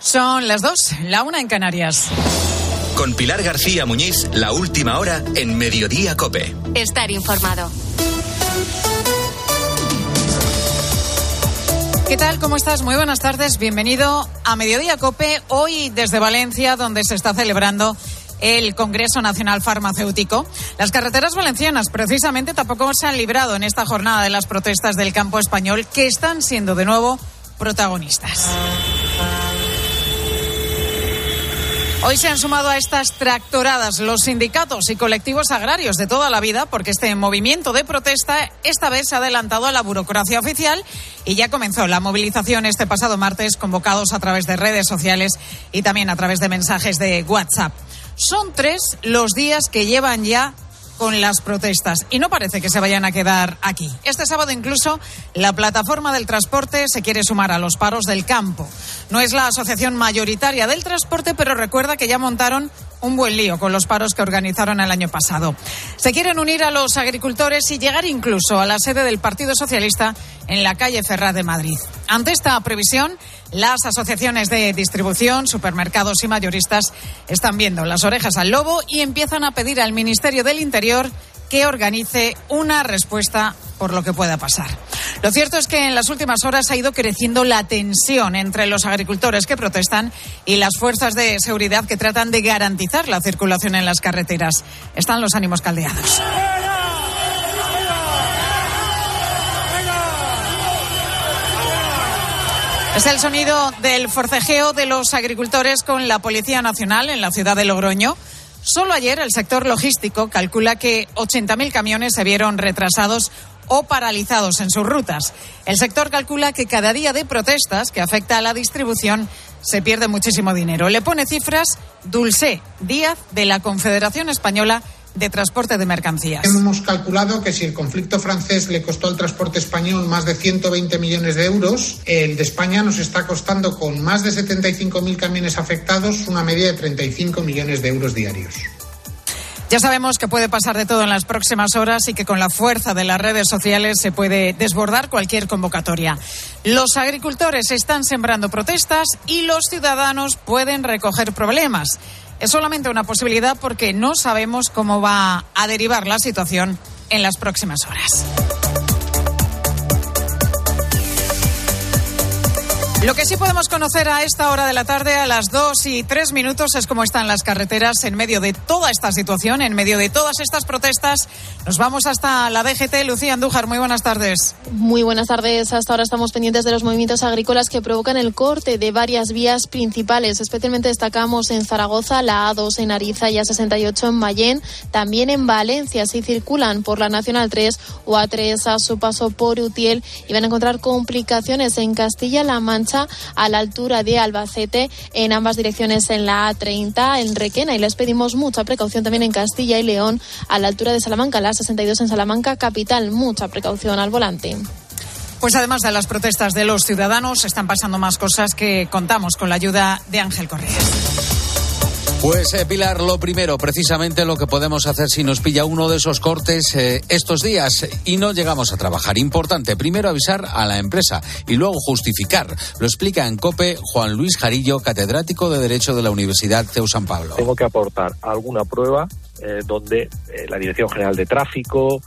Son las dos, la una en Canarias. Con Pilar García Muñiz, la última hora en Mediodía Cope. Estar informado. ¿Qué tal? ¿Cómo estás? Muy buenas tardes. Bienvenido a Mediodía Cope, hoy desde Valencia, donde se está celebrando el Congreso Nacional Farmacéutico. Las carreteras valencianas precisamente tampoco se han librado en esta jornada de las protestas del campo español que están siendo de nuevo protagonistas. Hoy se han sumado a estas tractoradas los sindicatos y colectivos agrarios de toda la vida porque este movimiento de protesta esta vez se ha adelantado a la burocracia oficial y ya comenzó la movilización este pasado martes convocados a través de redes sociales y también a través de mensajes de WhatsApp. Son tres los días que llevan ya con las protestas y no parece que se vayan a quedar aquí. Este sábado incluso la plataforma del transporte se quiere sumar a los paros del campo. No es la asociación mayoritaria del transporte, pero recuerda que ya montaron un buen lío con los paros que organizaron el año pasado. Se quieren unir a los agricultores y llegar incluso a la sede del Partido Socialista en la calle Ferraz de Madrid. Ante esta previsión, las asociaciones de distribución, supermercados y mayoristas están viendo las orejas al lobo y empiezan a pedir al Ministerio del Interior que organice una respuesta por lo que pueda pasar. Lo cierto es que en las últimas horas ha ido creciendo la tensión entre los agricultores que protestan y las fuerzas de seguridad que tratan de garantizar la circulación en las carreteras. Están los ánimos caldeados. Es el sonido del forcejeo de los agricultores con la Policía Nacional en la ciudad de Logroño. Solo ayer el sector logístico calcula que 80.000 camiones se vieron retrasados o paralizados en sus rutas. El sector calcula que cada día de protestas que afecta a la distribución se pierde muchísimo dinero. Le pone cifras Dulce Díaz de la Confederación Española de transporte de mercancías. Hemos calculado que si el conflicto francés le costó al transporte español más de 120 millones de euros, el de España nos está costando con más de 75.000 camiones afectados una media de 35 millones de euros diarios. Ya sabemos que puede pasar de todo en las próximas horas y que con la fuerza de las redes sociales se puede desbordar cualquier convocatoria. Los agricultores están sembrando protestas y los ciudadanos pueden recoger problemas. Es solamente una posibilidad porque no sabemos cómo va a derivar la situación en las próximas horas. Lo que sí podemos conocer a esta hora de la tarde, a las dos y tres minutos, es cómo están las carreteras en medio de toda esta situación, en medio de todas estas protestas. Nos vamos hasta la DGT. Lucía Andújar, muy buenas tardes. Muy buenas tardes. Hasta ahora estamos pendientes de los movimientos agrícolas que provocan el corte de varias vías principales. Especialmente destacamos en Zaragoza, la A2 en Ariza y A68 en Mayén. También en Valencia, si circulan por la Nacional 3 o A3 a su paso por Utiel y van a encontrar complicaciones en Castilla-La Mancha a la altura de Albacete en ambas direcciones en la A30 en Requena y les pedimos mucha precaución también en Castilla y León a la altura de Salamanca, la A62 en Salamanca capital, mucha precaución al volante. Pues además de las protestas de los ciudadanos, están pasando más cosas que contamos con la ayuda de Ángel Correa. Pues eh, Pilar, lo primero, precisamente lo que podemos hacer si nos pilla uno de esos cortes eh, estos días y no llegamos a trabajar. Importante, primero avisar a la empresa y luego justificar. Lo explica en COPE Juan Luis Jarillo, catedrático de Derecho de la Universidad CEU San Pablo. Tengo que aportar alguna prueba eh, donde la Dirección General de Tráfico,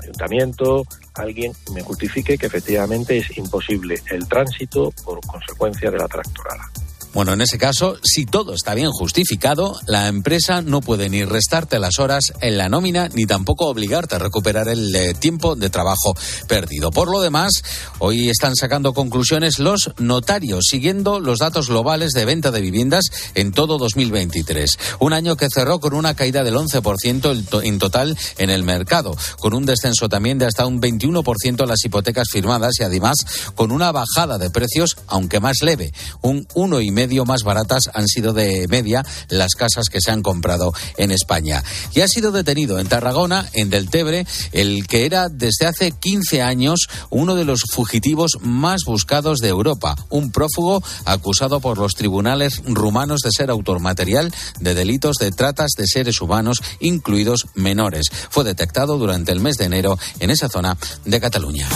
Ayuntamiento, alguien me justifique que efectivamente es imposible el tránsito por consecuencia de la tractorada. Bueno, en ese caso, si todo está bien justificado, la empresa no puede ni restarte las horas en la nómina ni tampoco obligarte a recuperar el eh, tiempo de trabajo perdido. Por lo demás, hoy están sacando conclusiones los notarios, siguiendo los datos globales de venta de viviendas en todo 2023. Un año que cerró con una caída del 11% en total en el mercado, con un descenso también de hasta un 21% en las hipotecas firmadas y además con una bajada de precios, aunque más leve, un 1,5% más baratas han sido de media las casas que se han comprado en España. Y ha sido detenido en Tarragona, en Deltebre, el que era desde hace 15 años uno de los fugitivos más buscados de Europa, un prófugo acusado por los tribunales rumanos de ser autor material de delitos de tratas de seres humanos, incluidos menores. Fue detectado durante el mes de enero en esa zona de Cataluña.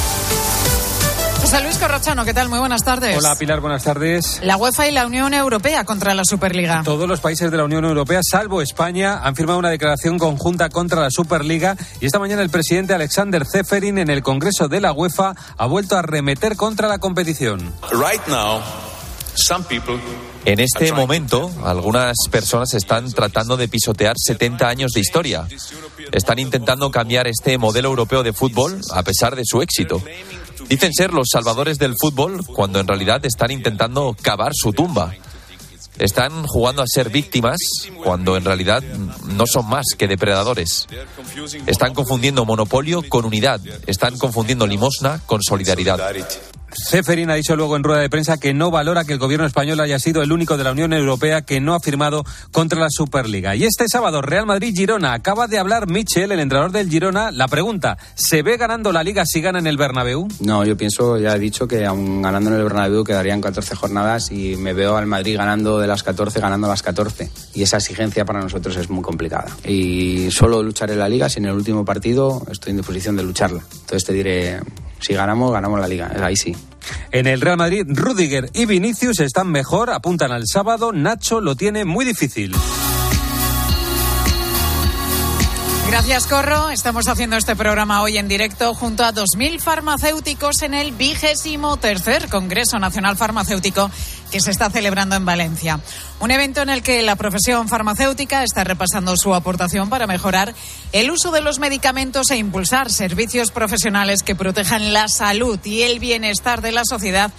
José Luis Corrochano, ¿qué tal? Muy buenas tardes. Hola Pilar, buenas tardes. La UEFA y la Unión Europea contra la Superliga. Todos los países de la Unión Europea, salvo España, han firmado una declaración conjunta contra la Superliga y esta mañana el presidente Alexander Zeferin en el Congreso de la UEFA ha vuelto a remeter contra la competición. Right now, some people en este momento, algunas personas están tratando de pisotear 70 años de historia. Están intentando cambiar este modelo europeo de fútbol a pesar de su éxito. Dicen ser los salvadores del fútbol cuando en realidad están intentando cavar su tumba. Están jugando a ser víctimas cuando en realidad no son más que depredadores. Están confundiendo monopolio con unidad. Están confundiendo limosna con solidaridad. Ceferin ha dicho luego en rueda de prensa que no valora que el gobierno español haya sido el único de la Unión Europea que no ha firmado contra la Superliga. Y este sábado, Real Madrid-Girona. Acaba de hablar Michel, el entrenador del Girona. La pregunta, ¿se ve ganando la Liga si gana en el Bernabéu? No, yo pienso, ya he dicho que aún ganando en el Bernabéu quedarían 14 jornadas y me veo al Madrid ganando de las 14, ganando las 14. Y esa exigencia para nosotros es muy complicada. Y solo lucharé la Liga si en el último partido estoy en disposición de lucharla. Entonces te diré, si ganamos, ganamos la liga. Ahí sí. En el Real Madrid, Rudiger y Vinicius están mejor, apuntan al sábado. Nacho lo tiene muy difícil. Gracias, Corro. Estamos haciendo este programa hoy en directo junto a 2.000 farmacéuticos en el vigésimo tercer Congreso Nacional Farmacéutico que se está celebrando en Valencia. Un evento en el que la profesión farmacéutica está repasando su aportación para mejorar el uso de los medicamentos e impulsar servicios profesionales que protejan la salud y el bienestar de la sociedad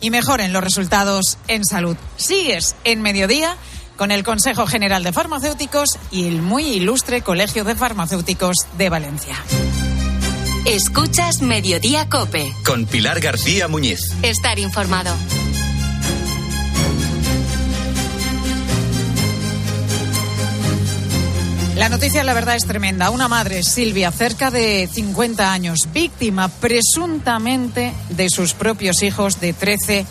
y mejoren los resultados en salud. Sigues en mediodía con el Consejo General de Farmacéuticos y el muy ilustre Colegio de Farmacéuticos de Valencia. Escuchas Mediodía Cope. Con Pilar García Muñiz. Estar informado. La noticia, la verdad, es tremenda. Una madre, Silvia, cerca de 50 años, víctima presuntamente de sus propios hijos de 13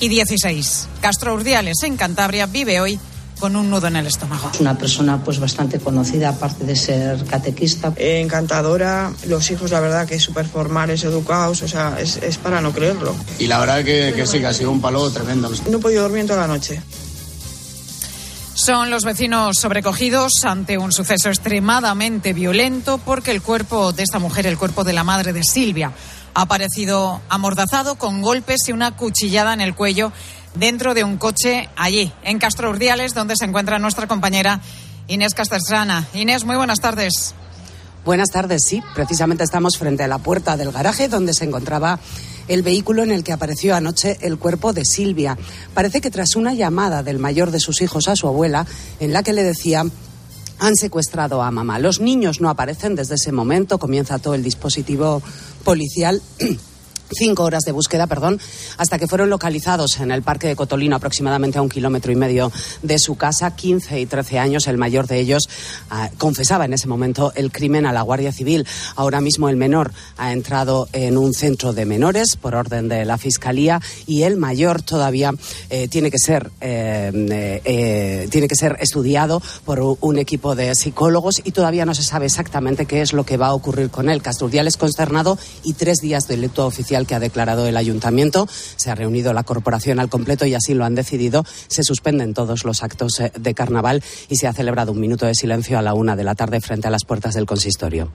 y 16. Castro Urdiales, en Cantabria, vive hoy con un nudo en el estómago. Es una persona pues bastante conocida, aparte de ser catequista. encantadora, los hijos la verdad que súper formales, educados, o sea, es, es, para no creerlo. Y la verdad que, que sí, que ha sido un palo tremendo. No he podido dormir en toda la noche. Son los vecinos sobrecogidos ante un suceso extremadamente violento porque el cuerpo de esta mujer, el cuerpo de la madre de Silvia, ha aparecido amordazado con golpes y una cuchillada en el cuello dentro de un coche allí, en Castro Urdiales, donde se encuentra nuestra compañera Inés Castestrana. Inés, muy buenas tardes. Buenas tardes, sí. Precisamente estamos frente a la puerta del garaje donde se encontraba el vehículo en el que apareció anoche el cuerpo de Silvia. Parece que tras una llamada del mayor de sus hijos a su abuela, en la que le decía han secuestrado a mamá. Los niños no aparecen desde ese momento, comienza todo el dispositivo policial. cinco horas de búsqueda, perdón, hasta que fueron localizados en el parque de Cotolino, aproximadamente a un kilómetro y medio de su casa. 15 y 13 años, el mayor de ellos uh, confesaba en ese momento el crimen a la Guardia Civil. Ahora mismo el menor ha entrado en un centro de menores por orden de la Fiscalía y el mayor todavía eh, tiene que ser eh, eh, tiene que ser estudiado por un equipo de psicólogos y todavía no se sabe exactamente qué es lo que va a ocurrir con él. Castrudial es consternado y tres días de luto oficial que ha declarado el ayuntamiento. Se ha reunido la corporación al completo y así lo han decidido. Se suspenden todos los actos eh, de carnaval y se ha celebrado un minuto de silencio a la una de la tarde frente a las puertas del consistorio.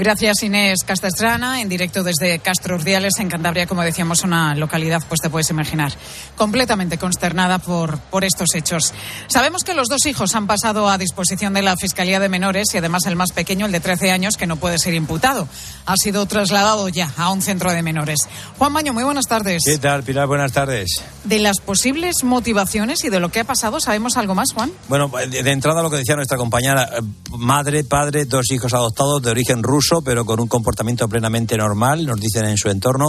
Gracias Inés Castestrana, en directo desde Castro Urdiales, en Cantabria, como decíamos, una localidad, pues te puedes imaginar, completamente consternada por, por estos hechos. Sabemos que los dos hijos han pasado a disposición de la Fiscalía de Menores y además el más pequeño, el de 13 años, que no puede ser imputado, ha sido trasladado ya a un centro de menores. Juan Baño, muy buenas tardes. ¿Qué tal, Pilar? Buenas tardes. De las posibles motivaciones y de lo que ha pasado, ¿sabemos algo más, Juan? Bueno, de entrada lo que decía nuestra compañera, eh, madre, padre, dos hijos adoptados de origen ruso pero con un comportamiento plenamente normal, nos dicen en su entorno.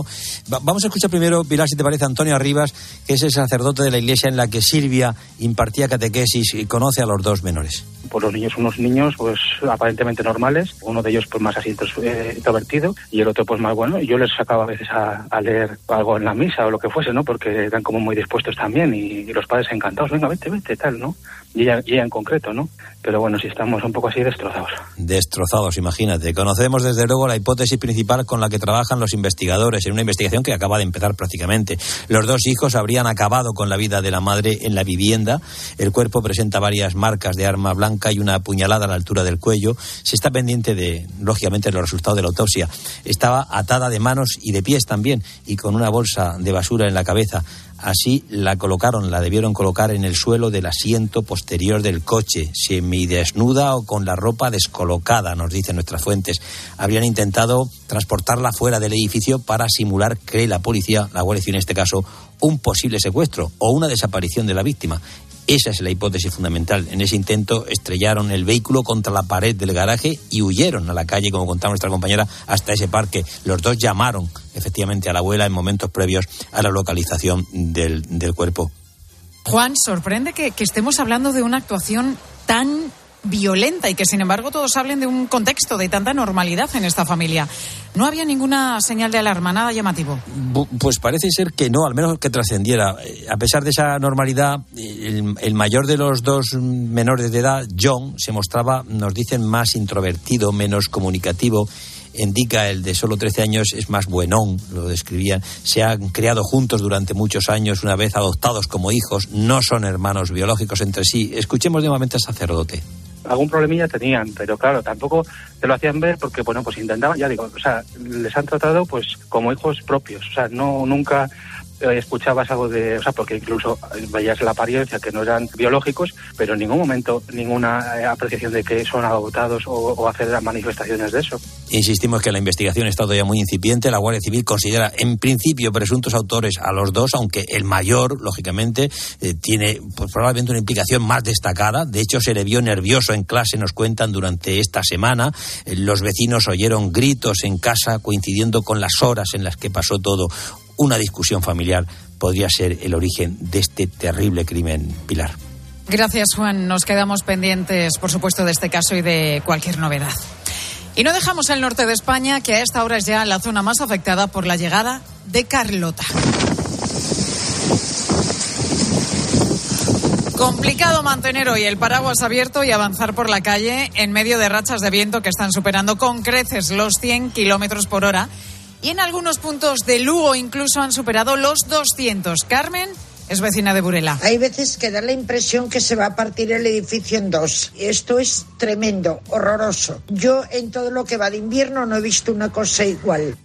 vamos a escuchar primero, Pilar, si te parece, Antonio Arribas, que es el sacerdote de la iglesia en la que Silvia impartía catequesis y conoce a los dos menores. pues los niños unos niños pues aparentemente normales, uno de ellos pues más así eh, introvertido y el otro pues más bueno. Y yo les sacaba a veces a, leer algo en la misa o lo que fuese, ¿no? Porque eran como muy dispuestos también y, los padres encantados, venga, vete, vete, tal, ¿no? Y en concreto, ¿no? Pero bueno, si estamos un poco así destrozados. Destrozados, imagínate. Conocemos desde luego la hipótesis principal con la que trabajan los investigadores en una investigación que acaba de empezar prácticamente. Los dos hijos habrían acabado con la vida de la madre en la vivienda. El cuerpo presenta varias marcas de arma blanca y una puñalada a la altura del cuello. Se está pendiente de, lógicamente, los resultados de la autopsia. Estaba atada de manos y de pies también y con una bolsa de basura en la cabeza. Así la colocaron, la debieron colocar en el suelo del asiento posterior del coche, semidesnuda o con la ropa descolocada, nos dicen nuestras fuentes. Habrían intentado transportarla fuera del edificio para simular, cree la policía, la Guardia Civil en este caso, un posible secuestro o una desaparición de la víctima. Esa es la hipótesis fundamental. En ese intento estrellaron el vehículo contra la pared del garaje y huyeron a la calle, como contaba nuestra compañera, hasta ese parque. Los dos llamaron efectivamente a la abuela en momentos previos a la localización del, cuerpo. Juan, sorprende que, que estemos hablando de una actuación tan violenta y que sin embargo todos hablen de un contexto de tanta normalidad en esta familia. No había ninguna señal de alarma, nada llamativo. Pues parece ser que no, al menos que trascendiera. A pesar de esa normalidad, el, mayor de los dos menores de edad, John, se mostraba, nos dicen, más introvertido, menos comunicativo indica el de solo 13 años es más buenón, lo describían. Se han criado juntos durante muchos años, una vez adoptados como hijos, no son hermanos biológicos entre sí. Escuchemos nuevamente al sacerdote algún problemilla tenían, pero claro, tampoco te lo hacían ver porque, bueno, pues intentaban, ya digo, o sea, les han tratado pues como hijos propios, o sea, no nunca escuchabas algo de, o sea, porque incluso veías la apariencia que no eran biológicos, pero en ningún momento ninguna eh, apreciación de que son adoptados o, hacer manifestaciones de eso. Insistimos que la investigación está todavía muy incipiente. La Guardia Civil considera en principio presuntos autores a los dos, aunque el mayor, lógicamente, eh, tiene pues, probablemente una implicación más destacada. De hecho, se le vio nervioso en clase, nos cuentan durante esta semana. los vecinos oyeron gritos en casa coincidiendo con las horas en las que pasó todo una discusión familiar podría ser el origen de este terrible crimen, Pilar. Gracias, Juan. Nos quedamos pendientes, por supuesto, de este caso y de cualquier novedad. Y no dejamos el norte de España, que a esta hora es ya la zona más afectada por la llegada de Carlota. Complicado mantener hoy el paraguas abierto y avanzar por la calle en medio de rachas de viento que están superando con creces los 100 kilómetros por hora y en algunos puntos de Lugo incluso han superado los 200. Carmen es vecina de Burela. Hay veces que da la impresión que se va a partir el edificio en dos. Esto es tremendo, horroroso. Yo en todo lo que va de invierno no he visto una cosa igual.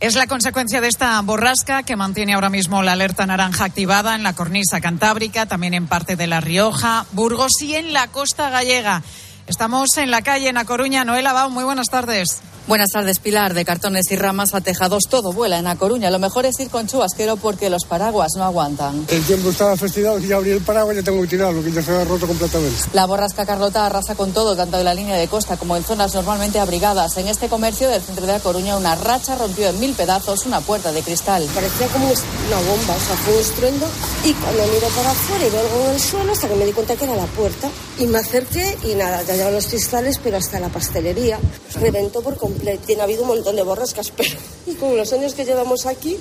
Es la consecuencia de esta borrasca que mantiene ahora mismo la alerta naranja activada en la cornisa cantábrica, también en parte de La Rioja, Burgos y en la costa gallega. Estamos en la calle en A Coruña. Noel Abao, muy buenas tardes. Buenas tardes, Pilar. De cartones y ramas a tejados, todo vuela en A Coruña. Lo mejor es ir con chubasquero porque los paraguas no aguantan. El tiempo estaba festejado y ya abrí el paraguas ya tengo que tirarlo, que ya se ha roto completamente. La borrasca Carlota arrasa con todo, tanto en la línea de costa como en zonas normalmente abrigadas. En este comercio del centro de A Coruña, una racha rompió en mil pedazos una puerta de cristal. Parecía como una bomba, o sea, fue un estruendo. Y cuando miro para afuera y veo algo en el suelo, hasta que me di cuenta que era la puerta. Y me acerqué y nada, ya llevan los cristales, pero hasta la pastelería. Reventó por completo. Tiene habido un montón de borrascas, pero y con los años que llevamos aquí,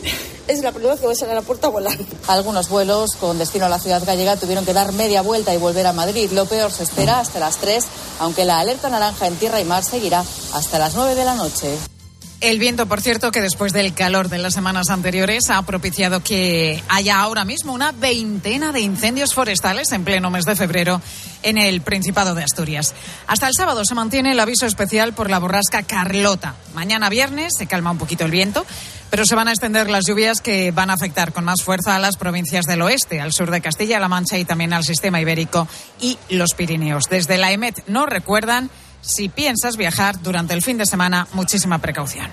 es la primera vez que me sale a la puerta volando. Algunos vuelos con destino a la ciudad gallega tuvieron que dar media vuelta y volver a Madrid. Lo peor se espera hasta las 3, aunque la alerta naranja en tierra y mar seguirá hasta las 9 de la noche. El viento, por cierto, que después del calor de las semanas anteriores ha propiciado que haya ahora mismo una veintena de incendios forestales en pleno mes de febrero en el Principado de Asturias. Hasta el sábado se mantiene el aviso especial por la borrasca Carlota. Mañana viernes se calma un poquito el viento, pero se van a extender las lluvias que van a afectar con más fuerza a las provincias del oeste, al sur de Castilla-La Mancha y también al sistema ibérico y los Pirineos. Desde la EMET nos recuerdan si piensas viajar durante el fin de semana, muchísima precaución.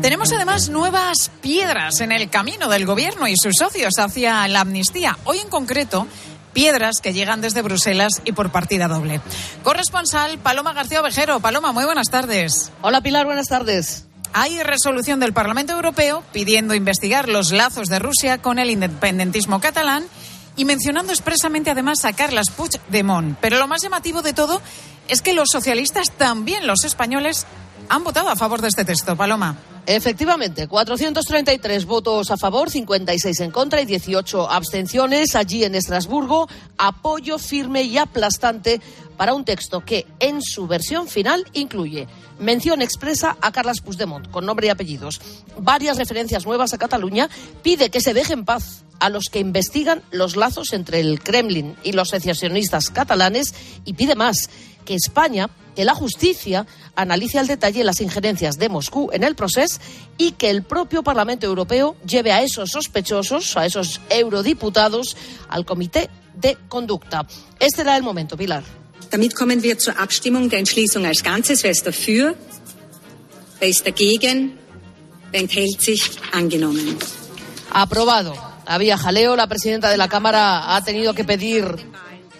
Tenemos además nuevas piedras en el camino del gobierno y sus socios hacia la amnistía. Hoy en concreto, piedras que llegan desde Bruselas y por partida doble. Corresponsal Paloma García Ovejero. Paloma, muy buenas tardes. Hola Pilar, buenas tardes. Hay resolución del Parlamento Europeo pidiendo investigar los lazos de Rusia con el independentismo catalán y mencionando expresamente además a Carles Puigdemont. Pero lo más llamativo de todo es que los socialistas, también los españoles, han votado a favor de este texto. Paloma. Efectivamente, 433 votos a favor, 56 en contra y 18 abstenciones. Allí en Estrasburgo, apoyo firme y aplastante para un texto que, en su versión final, incluye mención expresa a Carles Puigdemont, con nombre y apellidos, varias referencias nuevas a Cataluña, pide que se deje en paz a los que investigan los lazos entre el Kremlin y los secesionistas catalanes y pide más que España, que la justicia analice al detalle las injerencias de Moscú en el proceso y que el propio Parlamento Europeo lleve a esos sospechosos, a esos eurodiputados, al Comité de Conducta. Este era el momento, Pilar. Damit kommen wir zur Abstimmung der Entschließung als Ganzes. Wer ist dafür? Wer ist dagegen? Wer enthält sich? Angenommen. Aprobado. Había jaleo. La presidenta de la Cámara ha tenido que pedir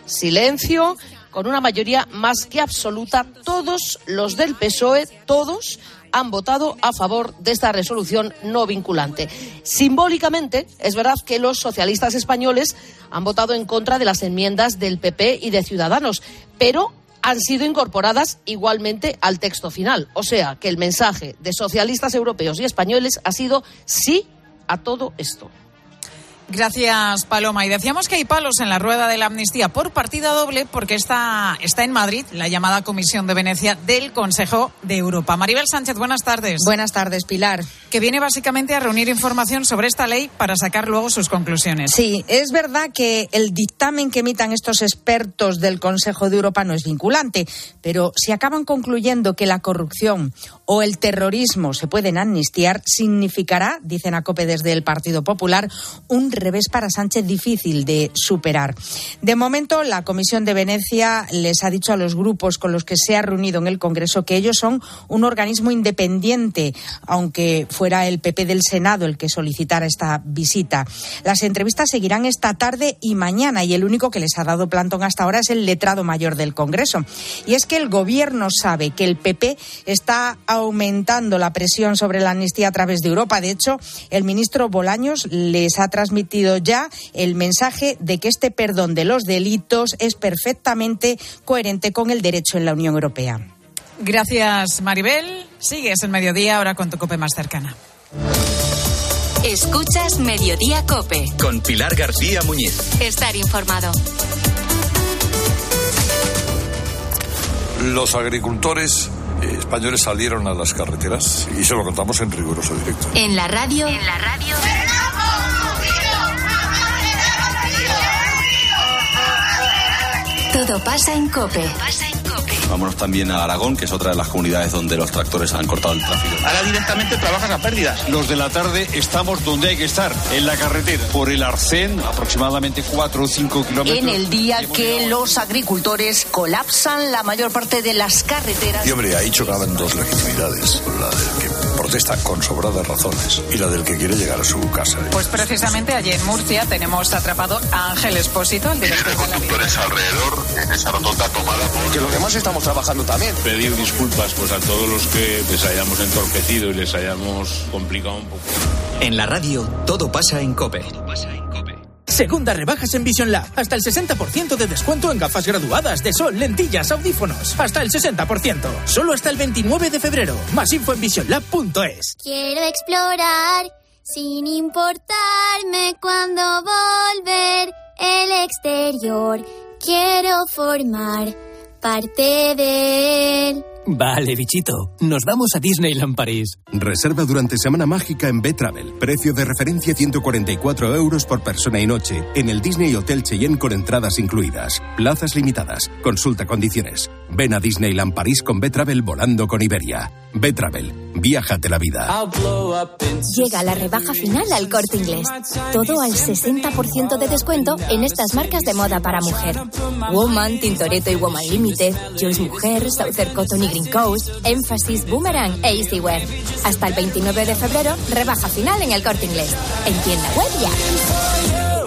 silencio con una mayoría más que absoluta. Todos los del PSOE, todos han votado a favor de esta resolución no vinculante. Simbólicamente, es verdad que los socialistas españoles han votado en contra de las enmiendas del PP y de Ciudadanos, pero han sido incorporadas igualmente al texto final. O sea, que el mensaje de socialistas europeos y españoles ha sido sí a todo esto. Gracias, Paloma. Y decíamos que hay palos en la rueda de la amnistía por partida doble porque está, está en Madrid la llamada Comisión de Venecia del Consejo de Europa. Maribel Sánchez, buenas tardes. Buenas tardes, Pilar. Que viene básicamente a reunir información sobre esta ley para sacar luego sus conclusiones. Sí, es verdad que el dictamen que emitan estos expertos del Consejo de Europa no es vinculante, pero si acaban concluyendo que la corrupción o el terrorismo se pueden amnistiar, significará, dicen a COPE desde el Partido Popular, un revés para Sánchez difícil de superar. De momento, la Comisión de Venecia les ha dicho a los grupos con los que se ha reunido en el Congreso que ellos son un organismo independiente, aunque fuera el PP del Senado el que solicitara esta visita. Las entrevistas seguirán esta tarde y mañana y el único que les ha dado plantón hasta ahora es el letrado mayor del Congreso. Y es que el Gobierno sabe que el PP está aumentando la presión sobre la amnistía a través de Europa. De hecho, el ministro Bolaños les ha transmitido ya el mensaje de que este perdón de los delitos es perfectamente coherente con el derecho en la Unión Europea. Gracias, Maribel. Sigues el mediodía ahora con tu cope más cercana. Escuchas Mediodía Cope. Con Pilar García Muñiz. Estar informado. Los agricultores españoles salieron a las carreteras y se lo contamos en riguroso directo. En la radio. En la radio. Todo pasa en COPE. Vámonos también a Aragón, que es otra de las comunidades donde los tractores han cortado el tráfico. Ahora directamente trabajas a pérdidas. Los de la tarde estamos donde hay que estar, en la carretera. Por el Arcén, aproximadamente 4 o 5 kilómetros. En el día que los agricultores colapsan la mayor parte de las carreteras. Y hombre, ahí chocaban dos legitimidades. La del que protesta con sobradas razones y la del que quiere llegar a su casa. Pues precisamente allí en Murcia tenemos atrapado a Ángel Espósito, el director de la conductores alrededor en esa rotonda tomada por... Que los demás estamos trabajando también. Pedir disculpas pues a todos los que les hayamos entorpecido y les hayamos complicado un poco. En la radio, todo pasa en COPE. Segunda rebajas en Vision Lab. Hasta el 60% de descuento en gafas graduadas de sol, lentillas, audífonos. Hasta el 60%. Solo hasta el 29 de febrero. Más info en visionlab.es. Quiero explorar sin importarme cuando volver el exterior. Quiero formar parte de él. Vale, bichito. Nos vamos a Disneyland París. Reserva durante Semana Mágica en B-Travel. Precio de referencia 144 euros por persona y noche. En el Disney Hotel Cheyenne con entradas incluidas. Plazas limitadas. Consulta condiciones. Ven a Disneyland París con B-Travel volando con Iberia. B-Travel. Viájate la vida. Llega la rebaja final al corte inglés. Todo al 60% de descuento en estas marcas de moda para mujer. Woman, Tintoretto y Woman Limited, Joyce Mujer, Southern Cotton y Green Coast, Emphasis, Boomerang e Easywear. Hasta el 29 de febrero, rebaja final en el corte inglés. En tienda web ya.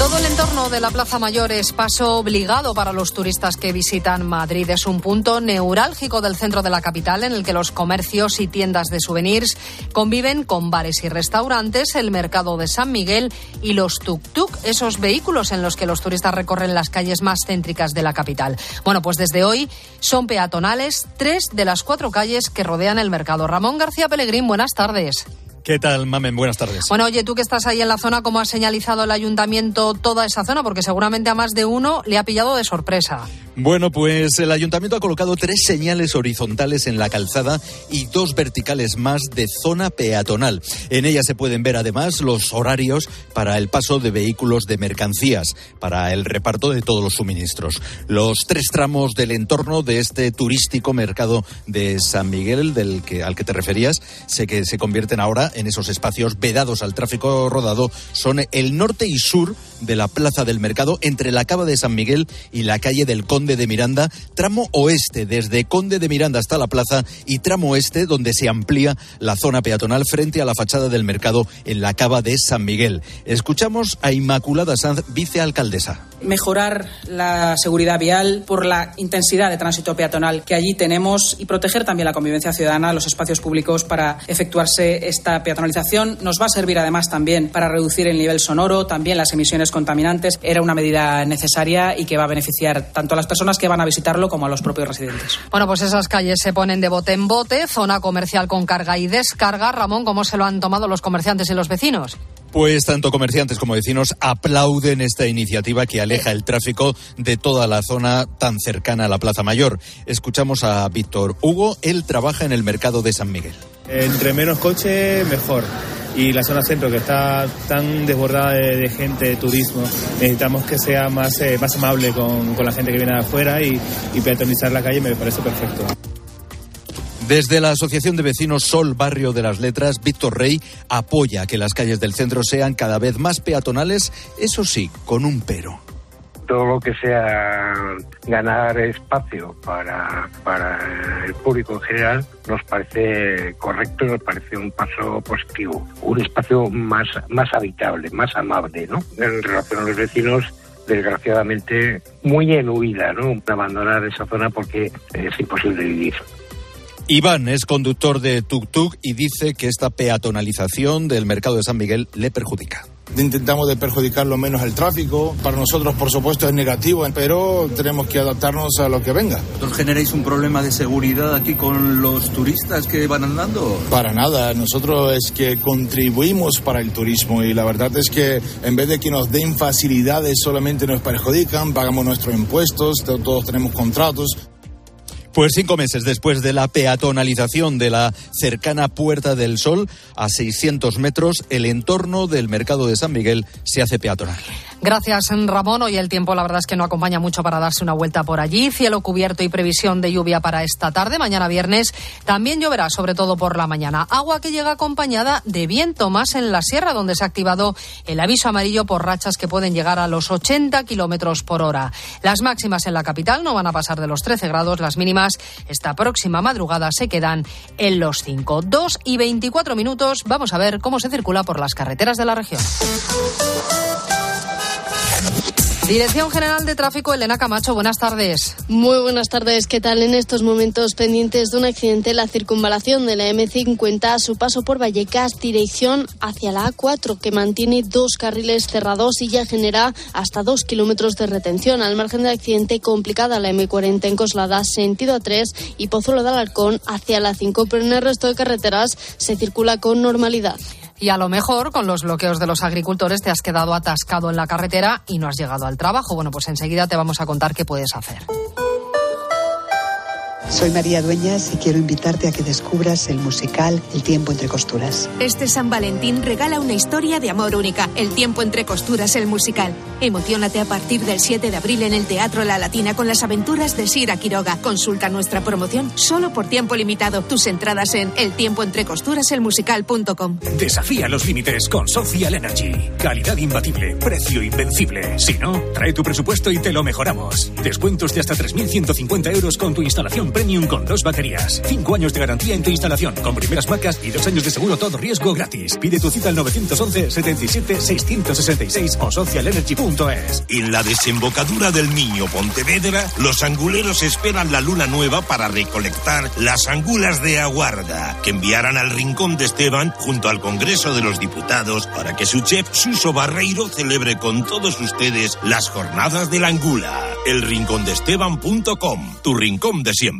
Todo el entorno de la Plaza Mayor es paso obligado para los turistas que visitan Madrid. Es un punto neurálgico del centro de la capital en el que los comercios y tiendas de souvenirs conviven con bares y restaurantes, el mercado de San Miguel y los tuk-tuk, esos vehículos en los que los turistas recorren las calles más céntricas de la capital. Bueno, pues desde hoy son peatonales tres de las cuatro calles que rodean el mercado. Ramón García Pelegrín, buenas tardes. ¿Qué tal, Mamen? Buenas tardes. Bueno, oye, tú que estás ahí en la zona, ¿cómo ha señalizado el ayuntamiento toda esa zona? Porque seguramente a más de uno le ha pillado de sorpresa. Bueno, pues el ayuntamiento ha colocado tres señales horizontales en la calzada y dos verticales más de zona peatonal. En ellas se pueden ver además los horarios para el paso de vehículos de mercancías, para el reparto de todos los suministros. Los tres tramos del entorno de este turístico mercado de San Miguel, del que, al que te referías, sé que se convierten ahora en esos espacios vedados al tráfico rodado, son el norte y sur de la plaza del mercado entre la cava de San Miguel y la calle del Conde de Miranda, tramo oeste desde Conde de Miranda hasta la plaza y tramo oeste donde se amplía la zona peatonal frente a la fachada del mercado en la cava de San Miguel. Escuchamos a Inmaculada Sanz, vicealcaldesa. Mejorar la seguridad vial por la intensidad de tránsito peatonal que allí tenemos y proteger también la convivencia ciudadana, los espacios públicos para efectuarse esta peatonalización. Nos va a servir además también para reducir el nivel sonoro, también las emisiones contaminantes. Era una medida necesaria y que va a beneficiar tanto a las personas que van a visitarlo como a los propios residentes. Bueno, pues esas calles se ponen de bote en bote, zona comercial con carga y descarga. Ramón, ¿cómo se lo han tomado los comerciantes y los vecinos? Pues tanto comerciantes como vecinos aplauden esta iniciativa que aleja el tráfico de toda la zona tan cercana a la Plaza Mayor. Escuchamos a Víctor Hugo, él trabaja en el mercado de San Miguel. Entre menos coche, mejor. Y la zona centro, que está tan desbordada de, de gente, de turismo, necesitamos que sea más, eh, más amable con, con, la gente que viene de afuera y, y peatonizar la calle me parece perfecto. Desde la Asociación de Vecinos Sol Barrio de las Letras, Víctor Rey apoya que las calles del centro sean cada vez más peatonales, eso sí, con un pero todo lo que sea ganar espacio para, para el público en general nos parece correcto y nos parece un paso positivo. Un espacio más, más habitable, más amable, ¿no? En relación a los vecinos desgraciadamente muy en huida, ¿no? Abandonar esa zona porque es imposible vivir. Iván es conductor de tuk-tuk y dice que esta peatonalización del mercado de San Miguel le perjudica intentamos de perjudicar lo menos el tráfico. Para nosotros, por supuesto, es negativo, pero tenemos que adaptarnos a lo que venga. ¿Vosotros generáis un problema de seguridad aquí con los turistas que van andando? Para nada, nosotros es que contribuimos para el turismo y la verdad es que en vez de que nos den facilidades solamente nos perjudican, pagamos nuestros impuestos, todos tenemos contratos. Pues cinco meses después de la peatonalización de la cercana Puerta del Sol, a 600 metros, el entorno del mercado de San Miguel se hace peatonal. Gracias, Ramón. Hoy el tiempo, la verdad es que no acompaña mucho para darse una vuelta por allí. Cielo cubierto y previsión de lluvia para esta tarde. Mañana viernes también lloverá, sobre todo por la mañana. Agua que llega acompañada de viento más en la sierra, donde se ha activado el aviso amarillo por rachas que pueden llegar a los 80 kilómetros por hora. Las máximas en la capital no van a pasar de los 13 grados. Las mínimas esta próxima madrugada se quedan en los 5. 2 y 24 minutos. Vamos a ver cómo se circula por las carreteras de la región. Dirección General de Tráfico, Elena Camacho, buenas tardes. Muy buenas tardes, ¿qué tal? En estos momentos pendientes de un accidente, la circunvalación de la M50 a su paso por Vallecas, dirección hacia la A4, que mantiene dos carriles cerrados y ya genera hasta dos kilómetros de retención. Al margen del accidente, complicada la M40 en Coslada, sentido A3 y Pozuelo de Alarcón hacia la 5, pero en el resto de carreteras se circula con normalidad. Y a lo mejor con los bloqueos de los agricultores te has quedado atascado en la carretera y no has llegado al trabajo. Bueno, pues enseguida te vamos a contar qué puedes hacer. Soy María Dueñas y quiero invitarte a que descubras el musical El tiempo entre costuras. Este San Valentín regala una historia de amor única, El tiempo entre costuras, el musical. Emocionate a partir del 7 de abril en el Teatro La Latina con las aventuras de Sira Quiroga. Consulta nuestra promoción solo por tiempo limitado. Tus entradas en eltiempoentrecosturaselmusical.com. Desafía los límites con Social Energy. Calidad imbatible, precio invencible. Si no, trae tu presupuesto y te lo mejoramos. Descuentos de hasta 3.150 euros con tu instalación premium con dos baterías. Cinco años de garantía en tu instalación con primeras marcas y dos años de seguro todo riesgo gratis. Pide tu cita al 911 77 666 o socialenergy.es. En la desembocadura del Miño Pontevedra, los anguleros esperan la luna nueva para recolectar las angulas de aguarda, que enviarán al Rincón de Esteban junto al Congreso de los Diputados para que su chef Suso Barreiro celebre con todos ustedes las jornadas de la angula. Elrincondesteban.com, tu rincón de siempre.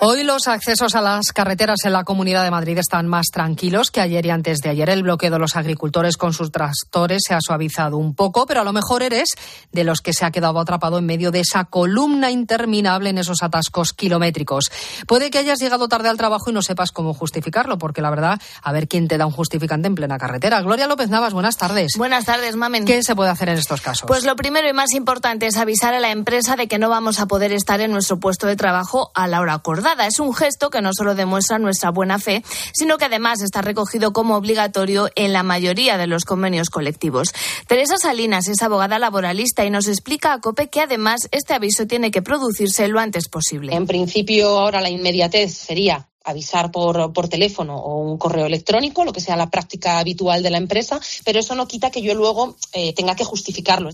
Hoy los accesos a las carreteras en la Comunidad de Madrid están más tranquilos que ayer y antes de ayer. El bloqueo de los agricultores con sus tractores se ha suavizado un poco, pero a lo mejor eres de los que se ha quedado atrapado en medio de esa columna interminable en esos atascos kilométricos. Puede que hayas llegado tarde al trabajo y no sepas cómo justificarlo, porque la verdad, a ver quién te da un justificante en plena carretera. Gloria López Navas, buenas tardes. Buenas tardes, Mamen. ¿Qué se puede hacer en estos casos? Pues lo primero y más importante es avisar a la empresa de que no vamos a poder estar en nuestro puesto de trabajo a la hora acordada. Es un gesto que no solo demuestra nuestra buena fe, sino que además está recogido como obligatorio en la mayoría de los convenios colectivos. Teresa Salinas es abogada laboralista y nos explica a COPE que además este aviso tiene que producirse lo antes posible. En principio, ahora la inmediatez sería avisar por, por, teléfono o un correo electrónico, lo que sea la práctica habitual de la empresa, pero eso no quita que yo luego eh, tenga que justificarlo.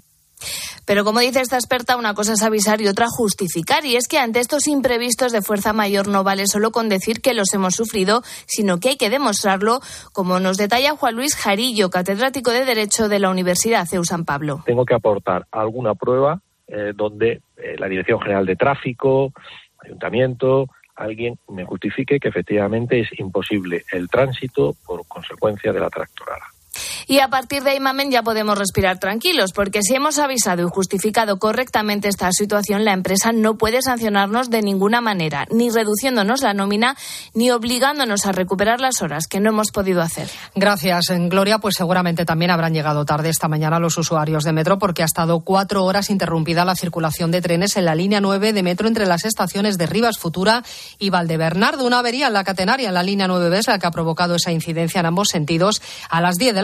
Pero como dice esta experta, una cosa es avisar y otra justificar. Y es que ante estos imprevistos de fuerza mayor no vale solo con decir que los hemos sufrido, sino que hay que demostrarlo, como nos detalla Juan Luis Jarillo, catedrático de Derecho de la Universidad CEU San Pablo. Tengo que aportar alguna prueba eh, donde eh, la Dirección General de Tráfico, Ayuntamiento, alguien me justifique que efectivamente es imposible el tránsito por consecuencia de la tractorada. Y a partir de ahí, Mamen, ya podemos respirar tranquilos, porque si hemos avisado y justificado correctamente esta situación, la empresa no puede sancionarnos de ninguna manera, ni reduciéndonos la nómina, ni obligándonos a recuperar las horas que no hemos podido hacer. Gracias, Gloria. Pues seguramente también habrán llegado tarde esta mañana los usuarios de metro, porque ha estado cuatro horas interrumpida la circulación de trenes en la línea 9 de metro entre las estaciones de Rivas Futura y Valdebernardo. Una avería en la catenaria en la línea 9B es la que ha provocado esa incidencia en ambos sentidos. A las 10 de la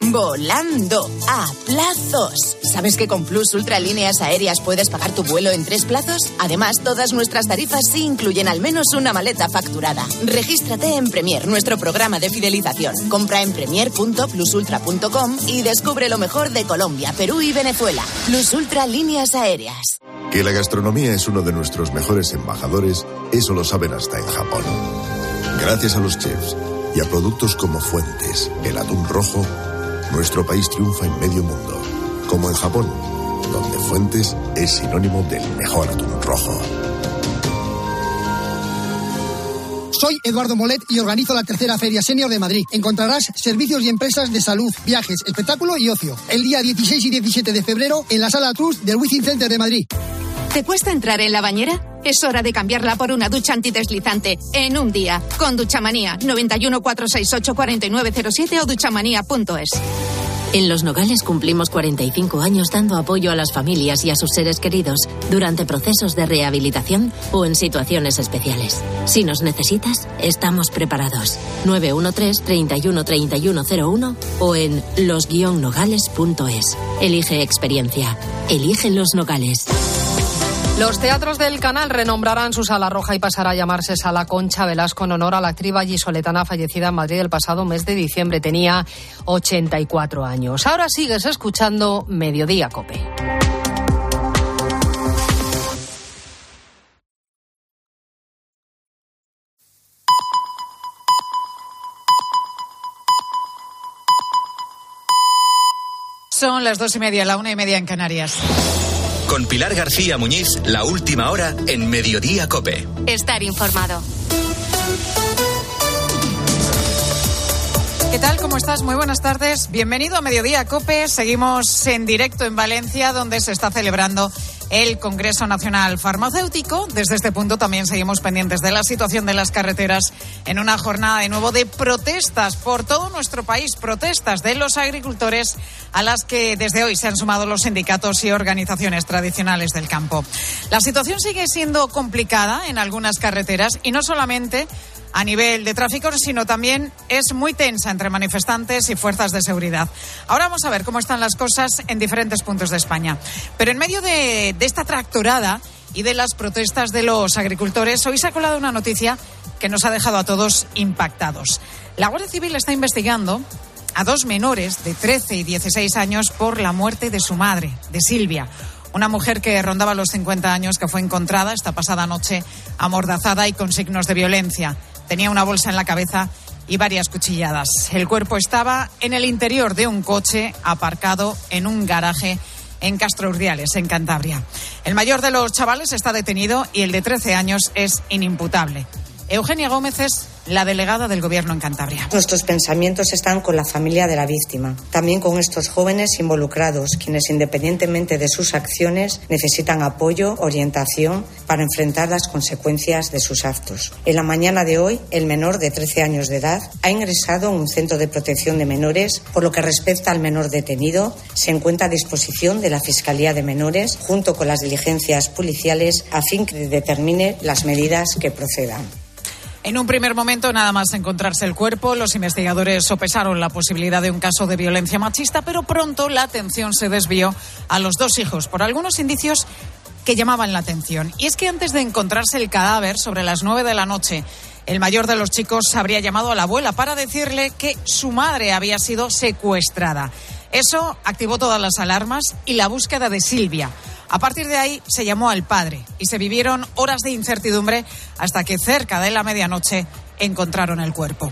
Volando a plazos. ¿Sabes que con Plus Ultra Líneas Aéreas puedes pagar tu vuelo en tres plazos? Además, todas nuestras tarifas sí incluyen al menos una maleta facturada. Regístrate en Premier, nuestro programa de fidelización. Compra en premier.plusultra.com y descubre lo mejor de Colombia, Perú y Venezuela. Plus Ultra Líneas Aéreas. Que la gastronomía es uno de nuestros mejores embajadores, eso lo saben hasta en Japón. Gracias a los chefs y a productos como Fuentes, el atún rojo, nuestro país triunfa en medio mundo, como en Japón, donde Fuentes es sinónimo del mejor atún rojo. Soy Eduardo Molet y organizo la tercera Feria Senior de Madrid. Encontrarás servicios y empresas de salud, viajes, espectáculo y ocio. El día 16 y 17 de febrero en la Sala Trust del Wizzing Center de Madrid. ¿Te cuesta entrar en la bañera? Es hora de cambiarla por una ducha antideslizante en un día con Duchamanía 91 468 4907 o duchamanía.es. En Los Nogales cumplimos 45 años dando apoyo a las familias y a sus seres queridos durante procesos de rehabilitación o en situaciones especiales. Si nos necesitas, estamos preparados. 913 31 3101 o en los-nogales.es. Elige experiencia. Elige Los Nogales. Los teatros del canal renombrarán su sala roja y pasará a llamarse Sala Concha Velasco en honor a la actriz vallisoletana fallecida en Madrid el pasado mes de diciembre. Tenía 84 años. Ahora sigues escuchando Mediodía Cope. Son las dos y media, la una y media en Canarias. Con Pilar García Muñiz, la última hora en Mediodía Cope. Estar informado. ¿Qué tal? ¿Cómo estás? Muy buenas tardes. Bienvenido a Mediodía Cope. Seguimos en directo en Valencia, donde se está celebrando el Congreso Nacional Farmacéutico. Desde este punto también seguimos pendientes de la situación de las carreteras en una jornada de nuevo de protestas por todo nuestro país, protestas de los agricultores a las que desde hoy se han sumado los sindicatos y organizaciones tradicionales del campo. La situación sigue siendo complicada en algunas carreteras y no solamente a nivel de tráfico, sino también es muy tensa entre manifestantes y fuerzas de seguridad. Ahora vamos a ver cómo están las cosas en diferentes puntos de España. Pero en medio de, esta tractorada y de las protestas de los agricultores, hoy se ha colado una noticia que nos ha dejado a todos impactados. La Guardia Civil está investigando a dos menores de 13 y 16 años por la muerte de su madre, de Silvia. Una mujer que rondaba los 50 años que fue encontrada esta pasada noche amordazada y con signos de violencia. Tenía una bolsa en la cabeza y varias cuchilladas. El cuerpo estaba en el interior de un coche aparcado en un garaje en Castro Urdiales, en Cantabria. El mayor de los chavales está detenido y el de 13 años es inimputable. Eugenia Gómez es la delegada del Gobierno en Cantabria. Nuestros pensamientos están con la familia de la víctima, también con estos jóvenes involucrados, quienes independientemente de sus acciones necesitan apoyo, orientación para enfrentar las consecuencias de sus actos. En la mañana de hoy, el menor de 13 años de edad ha ingresado en un centro de protección de menores. Por lo que respecta al menor detenido, se encuentra a disposición de la Fiscalía de Menores junto con las diligencias policiales a fin que determine las medidas que procedan. En un primer momento, nada más encontrarse el cuerpo, los investigadores sopesaron la posibilidad de un caso de violencia machista, pero pronto la atención se desvió a los dos hijos por algunos indicios que llamaban la atención. Y es que antes de encontrarse el cadáver sobre las nueve de la noche, el mayor de los chicos habría llamado a la abuela para decirle que su madre había sido secuestrada. Eso activó todas las alarmas y la búsqueda de Silvia. A partir de ahí se llamó al padre y se vivieron horas de incertidumbre hasta que cerca de la medianoche encontraron el cuerpo.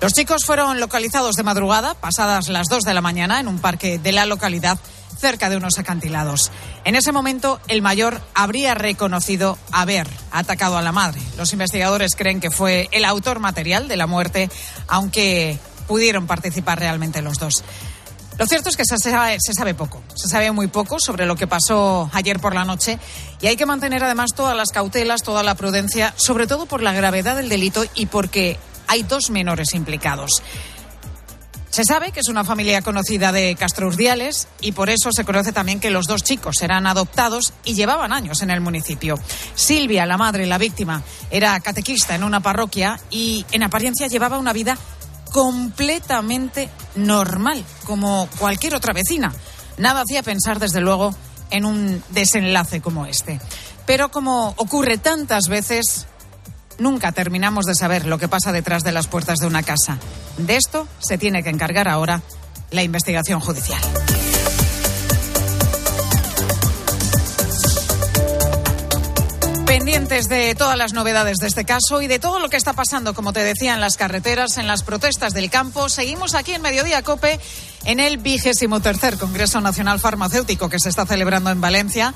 Los chicos fueron localizados de madrugada, pasadas las dos de la mañana, en un parque de la localidad cerca de unos acantilados. En ese momento, el mayor habría reconocido haber atacado a la madre. Los investigadores creen que fue el autor material de la muerte, aunque pudieron participar realmente los dos. Lo cierto es que se sabe, poco, se sabe muy poco sobre lo que pasó ayer por la noche y hay que mantener además todas las cautelas, toda la prudencia, sobre todo por la gravedad del delito y porque hay dos menores implicados. Se sabe que es una familia conocida de Castro Urdiales y por eso se conoce también que los dos chicos eran adoptados y llevaban años en el municipio. Silvia, la madre, la víctima, era catequista en una parroquia y en apariencia llevaba una vida completamente normal, como cualquier otra vecina. Nada hacía pensar, desde luego, en un desenlace como este. Pero como ocurre tantas veces, nunca terminamos de saber lo que pasa detrás de las puertas de una casa. De esto se tiene que encargar ahora la investigación judicial. Pendientes de todas las novedades de este caso y de todo lo que está pasando, como te decía, en las carreteras, en las protestas del campo, seguimos aquí en Mediodía Cope en el vigésimo tercer Congreso Nacional Farmacéutico que se está celebrando en Valencia.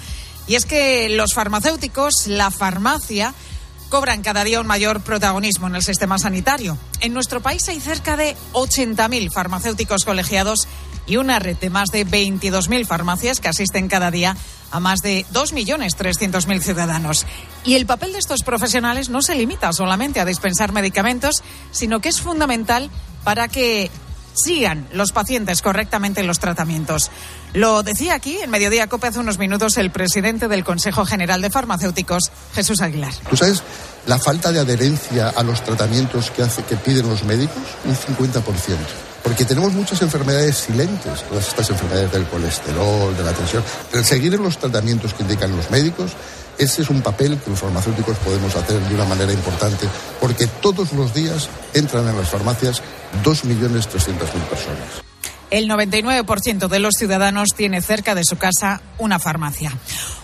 Y es que los farmacéuticos, la farmacia, cobran cada día un mayor protagonismo en el sistema sanitario. En nuestro país hay cerca de 80.000 farmacéuticos colegiados y una red de más de 22.000 farmacias que asisten cada día a más de 2.300.000 ciudadanos. Y el papel de estos profesionales no se limita solamente a dispensar medicamentos, sino que es fundamental para que sigan los pacientes correctamente los tratamientos. Lo decía aquí en Mediodía Cope hace unos minutos el presidente del Consejo General de Farmacéuticos, Jesús Aguilar. ¿Tú sabes la falta de adherencia a los tratamientos que, hace, que piden los médicos? Un 50%. Porque tenemos muchas enfermedades silentes, todas estas enfermedades del colesterol, de la tensión. Seguir los tratamientos que indican los médicos ese es un papel que los farmacéuticos podemos hacer de una manera importante, porque todos los días entran en las farmacias 2.300.000 personas. El 99% de los ciudadanos tiene cerca de su casa una farmacia.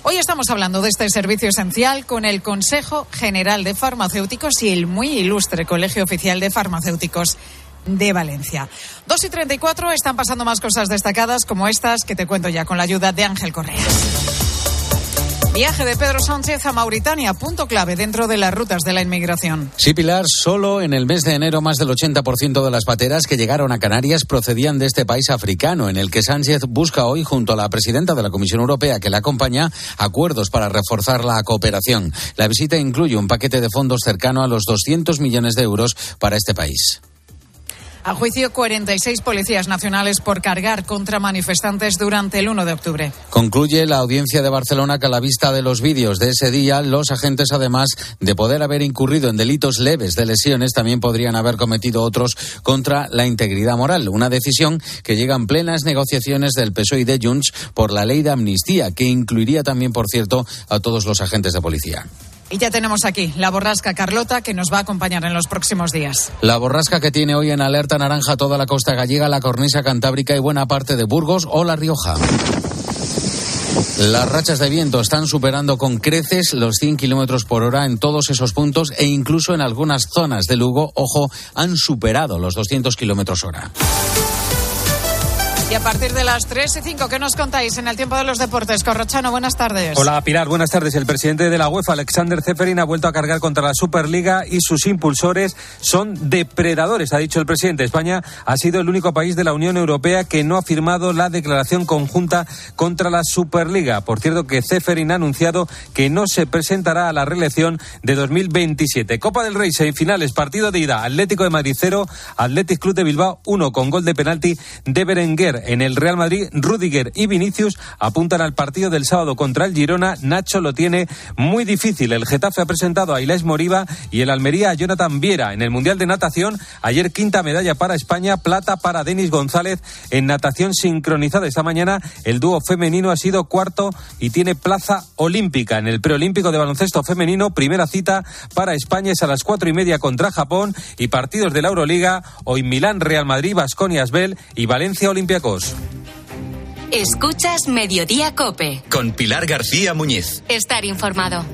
Hoy estamos hablando de este servicio esencial con el Consejo General de Farmacéuticos y el muy ilustre Colegio Oficial de Farmacéuticos de Valencia. 2 y 34 están pasando más cosas destacadas como estas que te cuento ya con la ayuda de Ángel Correa. Viaje de Pedro Sánchez a Mauritania, punto clave dentro de las rutas de la inmigración. Sí, Pilar, solo en el mes de enero más del 80% de las pateras que llegaron a Canarias procedían de este país africano, en el que Sánchez busca hoy, junto a la presidenta de la Comisión Europea que le acompaña, acuerdos para reforzar la cooperación. La visita incluye un paquete de fondos cercano a los 200 millones de euros para este país. A juicio, 46 policías nacionales por cargar contra manifestantes durante el 1 de octubre. Concluye la audiencia de Barcelona que a la vista de los vídeos de ese día, los agentes, además de poder haber incurrido en delitos leves de lesiones, también podrían haber cometido otros contra la integridad moral. Una decisión que llega en plenas negociaciones del PSOE y de Junts por la ley de amnistía, que incluiría también, por cierto, a todos los agentes de policía. Y ya tenemos aquí la borrasca Carlota que nos va a acompañar en los próximos días. La borrasca que tiene hoy en alerta naranja toda la costa gallega, la cornisa cantábrica y buena parte de Burgos o La Rioja. Las rachas de viento están superando con creces los 100 kilómetros por hora en todos esos puntos e incluso en algunas zonas de Lugo, ojo, han superado los 200 kilómetros hora. Y a partir de las 3 y 5, ¿qué nos contáis en el tiempo de los deportes? Corrochano, buenas tardes. Hola Pilar, buenas tardes. El presidente de la UEFA, Alexander Zeferin, ha vuelto a cargar contra la Superliga y sus impulsores son depredadores, ha dicho el presidente. España ha sido el único país de la Unión Europea que no ha firmado la declaración conjunta contra la Superliga. Por cierto, que Zeferin ha anunciado que no se presentará a la reelección de 2027. Copa del Rey, semifinales, partido de ida, Atlético de Madrid 0, Athletic Club de Bilbao 1 con gol de penalti de Berenguer en el Real Madrid, Rudiger y Vinicius apuntan al partido del sábado contra el Girona. Nacho lo tiene muy difícil. El Getafe ha presentado a Ilés Moriba y el Almería a Jonathan Viera. En el Mundial de Natación, ayer quinta medalla para España, plata para Denis González en natación sincronizada. Esta mañana el dúo femenino ha sido cuarto y tiene plaza olímpica. En el preolímpico de baloncesto femenino, primera cita para España es a las cuatro y media contra Japón y partidos de la Euroliga, hoy Milán, Real Madrid, Basconia, Asbel y Valencia Olympiacos. Escuchas Mediodía Cope. Con Pilar García Muñiz. Estar informado.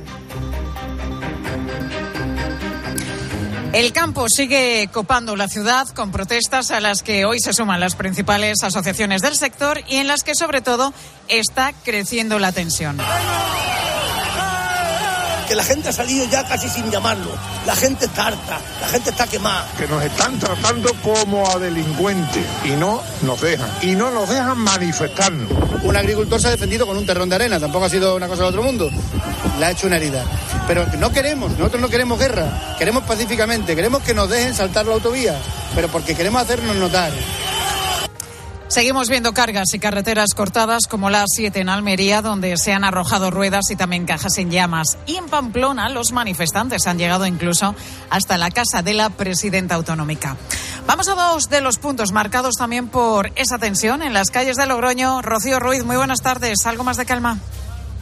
El campo sigue copando la ciudad con protestas a las que hoy se suman las principales asociaciones del sector y en las que sobre todo está creciendo la tensión que la gente ha salido ya casi sin llamarlo. La gente está harta, la gente está quemada. Que nos están tratando como a delincuentes y no nos dejan. Y no nos dejan manifestarnos. Un agricultor se ha defendido con un terrón de arena, tampoco ha sido una cosa del otro mundo. Le ha hecho una herida. Pero no queremos, nosotros no queremos guerra, queremos pacíficamente, queremos que nos dejen saltar la autovía, pero porque queremos hacernos notar. Seguimos viendo cargas y carreteras cortadas como la 7 en Almería, donde se han arrojado ruedas y también cajas en llamas. Y en Pamplona los manifestantes han llegado incluso hasta la casa de la presidenta autonómica. Vamos a dos de los puntos marcados también por esa tensión en las calles de Logroño. Rocío Ruiz, muy buenas tardes. ¿Algo más de calma?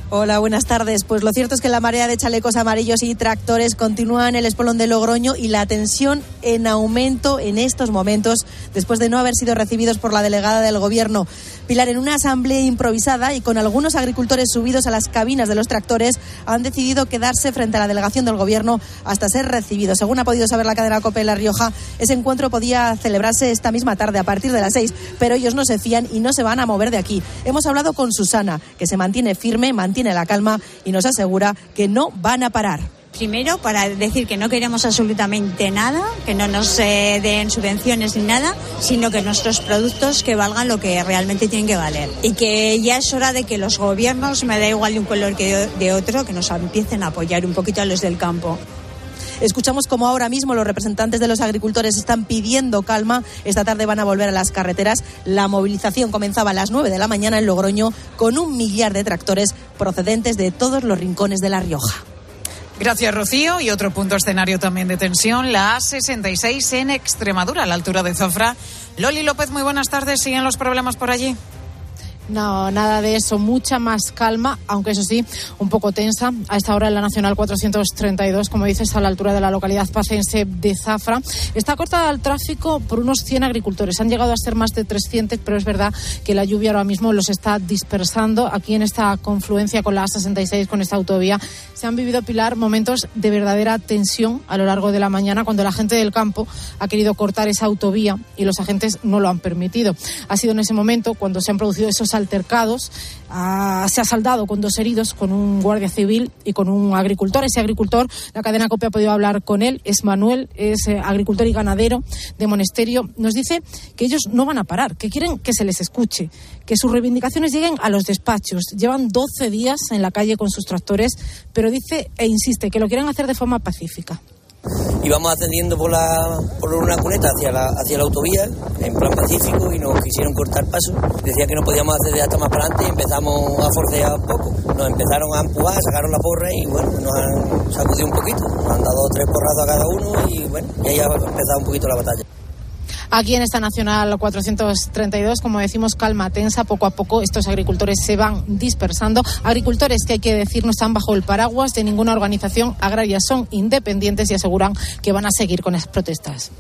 Hola, buenas tardes. Pues lo cierto es que la marea de chalecos amarillos y tractores continúa en el espolón de Logroño y la tensión en aumento en estos momentos después de no haber sido recibidos por la delegada del Gobierno. Pilar, en una asamblea improvisada y con algunos agricultores subidos a las cabinas de los tractores, han decidido quedarse frente a la delegación del Gobierno hasta ser recibidos. Según ha podido saber la cadena COPE La Rioja, ese encuentro podía celebrarse esta misma tarde a partir de las seis, pero ellos no se fían y no se van a mover de aquí. Hemos hablado con Susana, que se mantiene firme, mantiene la calma y nos asegura que no van a parar. Primero, para decir que no queremos absolutamente nada, que no nos eh, den subvenciones ni nada, sino que nuestros productos que valgan lo que realmente tienen que valer. Y que ya es hora de que los gobiernos, me da igual de un color que de otro, que nos empiecen a apoyar un poquito a los del campo. Escuchamos como ahora mismo los representantes de los agricultores están pidiendo calma. Esta tarde van a volver a las carreteras. La movilización comenzaba a las 9 de la mañana en Logroño con un millar de tractores procedentes de todos los rincones de La Rioja. Gracias, Rocío. Y otro punto escenario también de tensión, la A66 en Extremadura, a la altura de Zofra. Loli López, muy buenas tardes. ¿Siguen los problemas por allí? No, nada de eso, mucha más calma, aunque eso sí, un poco tensa. A esta hora en la Nacional 432, como dices, a la altura de la localidad pacense de Zafra. Está cortada el tráfico por unos 100 agricultores. Han llegado a ser más de 300, pero es verdad que la lluvia ahora mismo los está dispersando. Aquí en esta confluencia con la A66, con esta autovía, se han vivido, Pilar, momentos de verdadera tensión a lo largo de la mañana cuando la gente del campo ha querido cortar esa autovía y los agentes no lo han permitido. Ha sido en ese momento cuando se han producido esos altercados. Ah, se ha saldado con dos heridos, con un guardia civil y con un agricultor. Ese agricultor, la cadena COPE ha podido hablar con él, es Manuel, es eh, agricultor y ganadero de Monesterio. Nos dice que ellos no van a parar, que quieren que se les escuche, que sus reivindicaciones lleguen a los despachos. Llevan 12 días en la calle con sus tractores, pero dice e insiste que lo quieren hacer de forma pacífica íbamos ascendiendo por, la, por una cuneta hacia la, hacia la autovía en plan pacífico y nos quisieron cortar paso. Decía que no podíamos de hasta más para adelante y empezamos a forcear un poco. Nos empezaron a empujar, sacaron la porra y bueno, nos han sacudido un poquito. Nos han dado tres porrazos a cada uno y bueno, y ahí ha empezado un poquito la batalla. Aquí en esta Nacional 432, como decimos, calma tensa. Poco a poco estos agricultores se van dispersando. Agricultores que hay que decir no están bajo el paraguas de ninguna organización agraria, son independientes y aseguran que van a seguir con las protestas.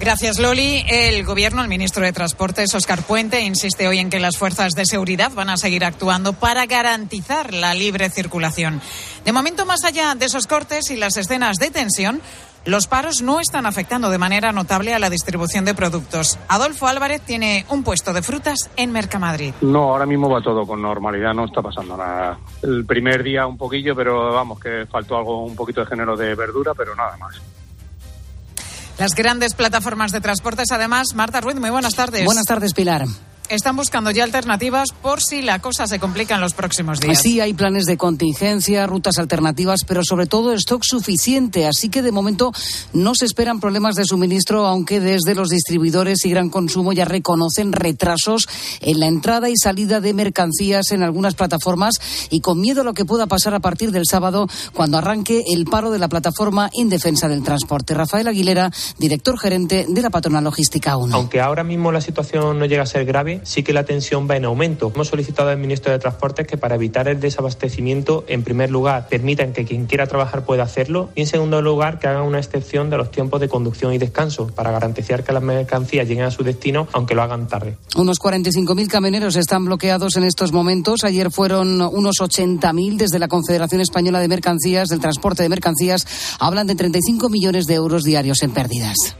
Gracias, Loli. El gobierno, el ministro de Transportes, Oscar Puente, insiste hoy en que las fuerzas de seguridad van a seguir actuando para garantizar la libre circulación. De momento, más allá de esos cortes y las escenas de tensión, los paros no están afectando de manera notable a la distribución de productos. Adolfo Álvarez tiene un puesto de frutas en Mercamadrid. No, ahora mismo va todo con normalidad, no está pasando nada. El primer día un poquillo, pero vamos, que faltó algo, un poquito de género de verdura, pero nada más. Las grandes plataformas de transportes, además, Marta Ruiz, muy buenas tardes. Buenas tardes, Pilar están buscando ya alternativas por si la cosa se complica en los próximos días. Sí, hay planes de contingencia, rutas alternativas, pero sobre todo stock suficiente. Así que de momento no se esperan problemas de suministro, aunque desde los distribuidores y gran consumo ya reconocen retrasos en la entrada y salida de mercancías en algunas plataformas y con miedo a lo que pueda pasar a partir del sábado cuando arranque el paro de la plataforma en defensa del transporte. Rafael Aguilera, director gerente de la patronal logística 1. Aunque ahora mismo la situación no llega a ser grave, sí que la tensión va en aumento. Hemos solicitado al ministro de Transportes que para evitar el desabastecimiento, en primer lugar, permitan que quien quiera trabajar pueda hacerlo y en segundo lugar, que hagan una excepción de los tiempos de conducción y descanso para garantizar que las mercancías lleguen a su destino, aunque lo hagan tarde. Unos 45.000 camioneros están bloqueados en estos momentos. Ayer fueron unos 80.000 desde la Confederación Española de Mercancías, del Transporte de Mercancías. Hablan de 35 millones de euros diarios en pérdidas.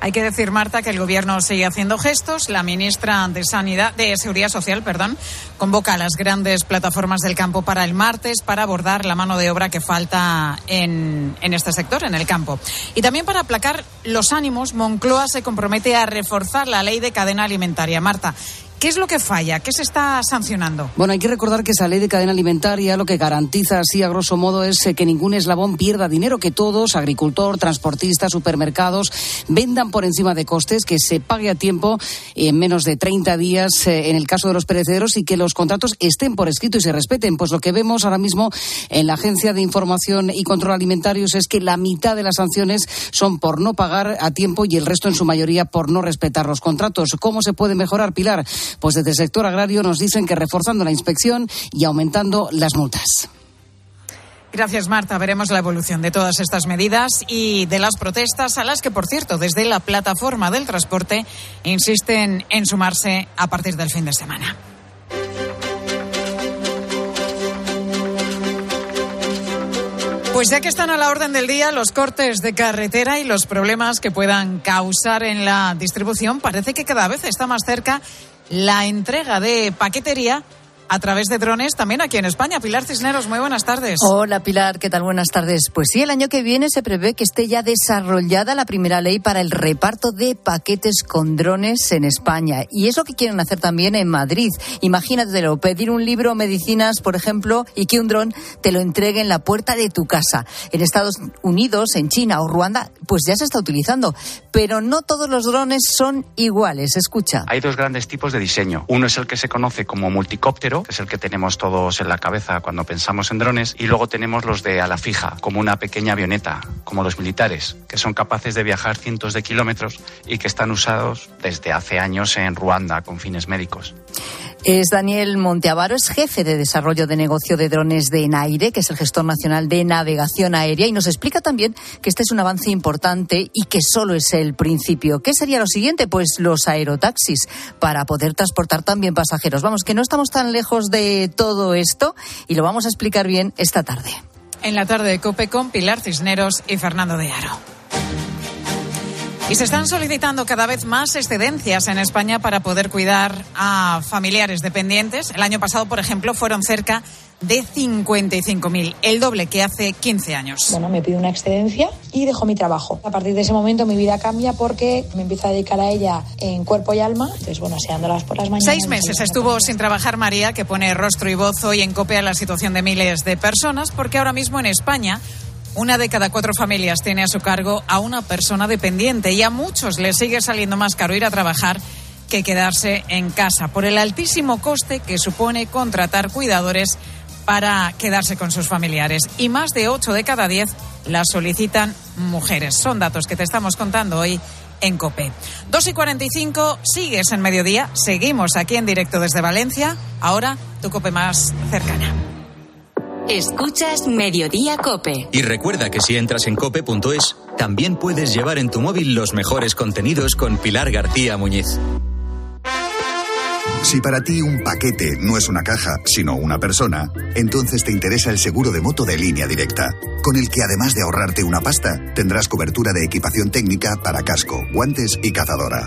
Hay que decir, Marta, que el gobierno sigue haciendo gestos. La ministra de Sanidad, de Seguridad Social, perdón, convoca a las grandes plataformas del campo para el martes para abordar la mano de obra que falta en, en este sector, en el campo. Y también para aplacar los ánimos, Moncloa se compromete a reforzar la ley de cadena alimentaria. Marta, ¿Qué es lo que falla? ¿Qué se está sancionando? Bueno, hay que recordar que esa ley de cadena alimentaria lo que garantiza así a grosso modo es eh, que ningún eslabón pierda dinero, que todos, agricultor, transportistas, supermercados, vendan por encima de costes, que se pague a tiempo en menos de 30 días eh, en el caso de los perecederos y que los contratos estén por escrito y se respeten. Pues lo que vemos ahora mismo en la Agencia de Información y Control Alimentarios es que la mitad de las sanciones son por no pagar a tiempo y el resto en su mayoría por no respetar los contratos. ¿Cómo se puede mejorar, Pilar? Pues desde el sector agrario nos dicen que reforzando la inspección y aumentando las multas. Gracias, Marta. Veremos la evolución de todas estas medidas y de las protestas a las que, por cierto, desde la plataforma del transporte insisten en sumarse a partir del fin de semana. Pues ya que están a la orden del día los cortes de carretera y los problemas que puedan causar en la distribución, parece que cada vez está más cerca la entrega de paquetería a través de drones también aquí en España. Pilar Cisneros, muy buenas tardes. Hola Pilar, ¿qué tal? Buenas tardes. Pues sí, el año que viene se prevé que esté ya desarrollada la primera ley para el reparto de paquetes con drones en España. Y eso que quieren hacer también en Madrid. Imagínatelo, pedir un libro medicinas, por ejemplo, y que un dron te lo entregue en la puerta de tu casa. En Estados Unidos, en China o Ruanda, pues ya se está utilizando. Pero no todos los drones son iguales. Escucha. Hay dos grandes tipos de diseño. Uno es el que se conoce como multicóptero, que es el que tenemos todos en la cabeza cuando pensamos en drones, y luego tenemos los de ala fija, como una pequeña avioneta, como los militares, que son capaces de viajar cientos de kilómetros y que están usados desde hace años en Ruanda con fines médicos. Es Daniel Monteavaro, es jefe de desarrollo de negocio de drones de Enaire, que es el gestor nacional de navegación aérea, y nos explica también que este es un avance importante y que solo es el principio. ¿Qué sería lo siguiente? Pues los aerotaxis, para poder transportar también pasajeros. Vamos, que no estamos tan lejos de todo esto y lo vamos a explicar bien esta tarde. En la tarde de COPE con Pilar Cisneros y Fernando de Aro. Y se están solicitando cada vez más excedencias en España para poder cuidar a familiares dependientes. El año pasado, por ejemplo, fueron cerca de 55.000, el doble que hace 15 años. Bueno, me pido una excedencia y dejo mi trabajo. A partir de ese momento mi vida cambia porque me empiezo a dedicar a ella en cuerpo y alma. Entonces, bueno, aseándolas por las mañanas. Seis meses estuvo sin trabajar María, que pone rostro y voz hoy en copia la situación de miles de personas, porque ahora mismo en España una de cada cuatro familias tiene a su cargo a una persona dependiente y a muchos les sigue saliendo más caro ir a trabajar que quedarse en casa por el altísimo coste que supone contratar cuidadores para quedarse con sus familiares. Y más de ocho de cada diez las solicitan mujeres. Son datos que te estamos contando hoy en COPE. 2 y 45, sigues en mediodía, seguimos aquí en directo desde Valencia. Ahora tu COPE más cercana. Escuchas Mediodía Cope. Y recuerda que si entras en cope.es, también puedes llevar en tu móvil los mejores contenidos con Pilar García Muñiz. Si para ti un paquete no es una caja, sino una persona, entonces te interesa el seguro de moto de línea directa, con el que además de ahorrarte una pasta, tendrás cobertura de equipación técnica para casco, guantes y cazadora.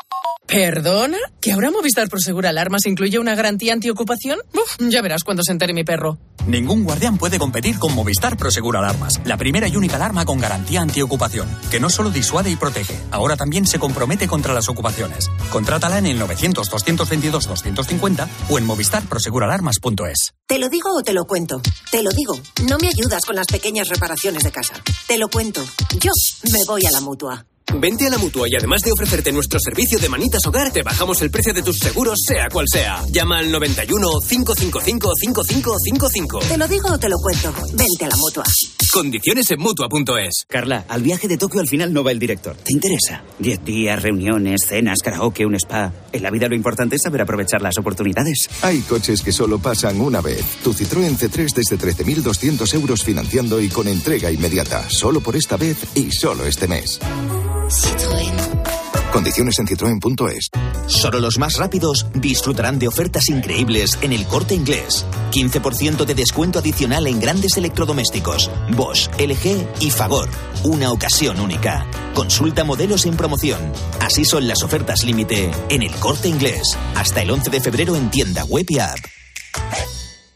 ¿Perdona? ¿Que ahora Movistar Prosegur Alarmas incluye una garantía antiocupación? Uf, ya verás cuando se entere mi perro. Ningún guardián puede competir con Movistar Prosegur Alarmas, la primera y única alarma con garantía antiocupación, que no solo disuade y protege, ahora también se compromete contra las ocupaciones. Contrátala en el 900-222-250 o en movistarproseguralarmas.es. ¿Te lo digo o te lo cuento? Te lo digo. No me ayudas con las pequeñas reparaciones de casa. Te lo cuento. Yo me voy a la mutua. Vente a la mutua y además de ofrecerte nuestro servicio de manitas hogar, te bajamos el precio de tus seguros, sea cual sea. Llama al 91 555 5555. Te lo digo o te lo cuento. Vente a la mutua. Condiciones en mutua.es. Carla, al viaje de Tokio al final no va el director. ¿Te interesa? Diez días, reuniones, cenas, karaoke, un spa. En la vida lo importante es saber aprovechar las oportunidades. Hay coches que solo pasan una vez. Tu Citroën C3 desde 13.200 euros financiando y con entrega inmediata. Solo por esta vez y solo este mes. Condiciones en citroen.es. Solo los más rápidos disfrutarán de ofertas increíbles en el corte inglés. 15% de descuento adicional en grandes electrodomésticos. Bosch, LG y Fagor. Una ocasión única. Consulta modelos en promoción. Así son las ofertas límite en el corte inglés. Hasta el 11 de febrero en tienda web y app.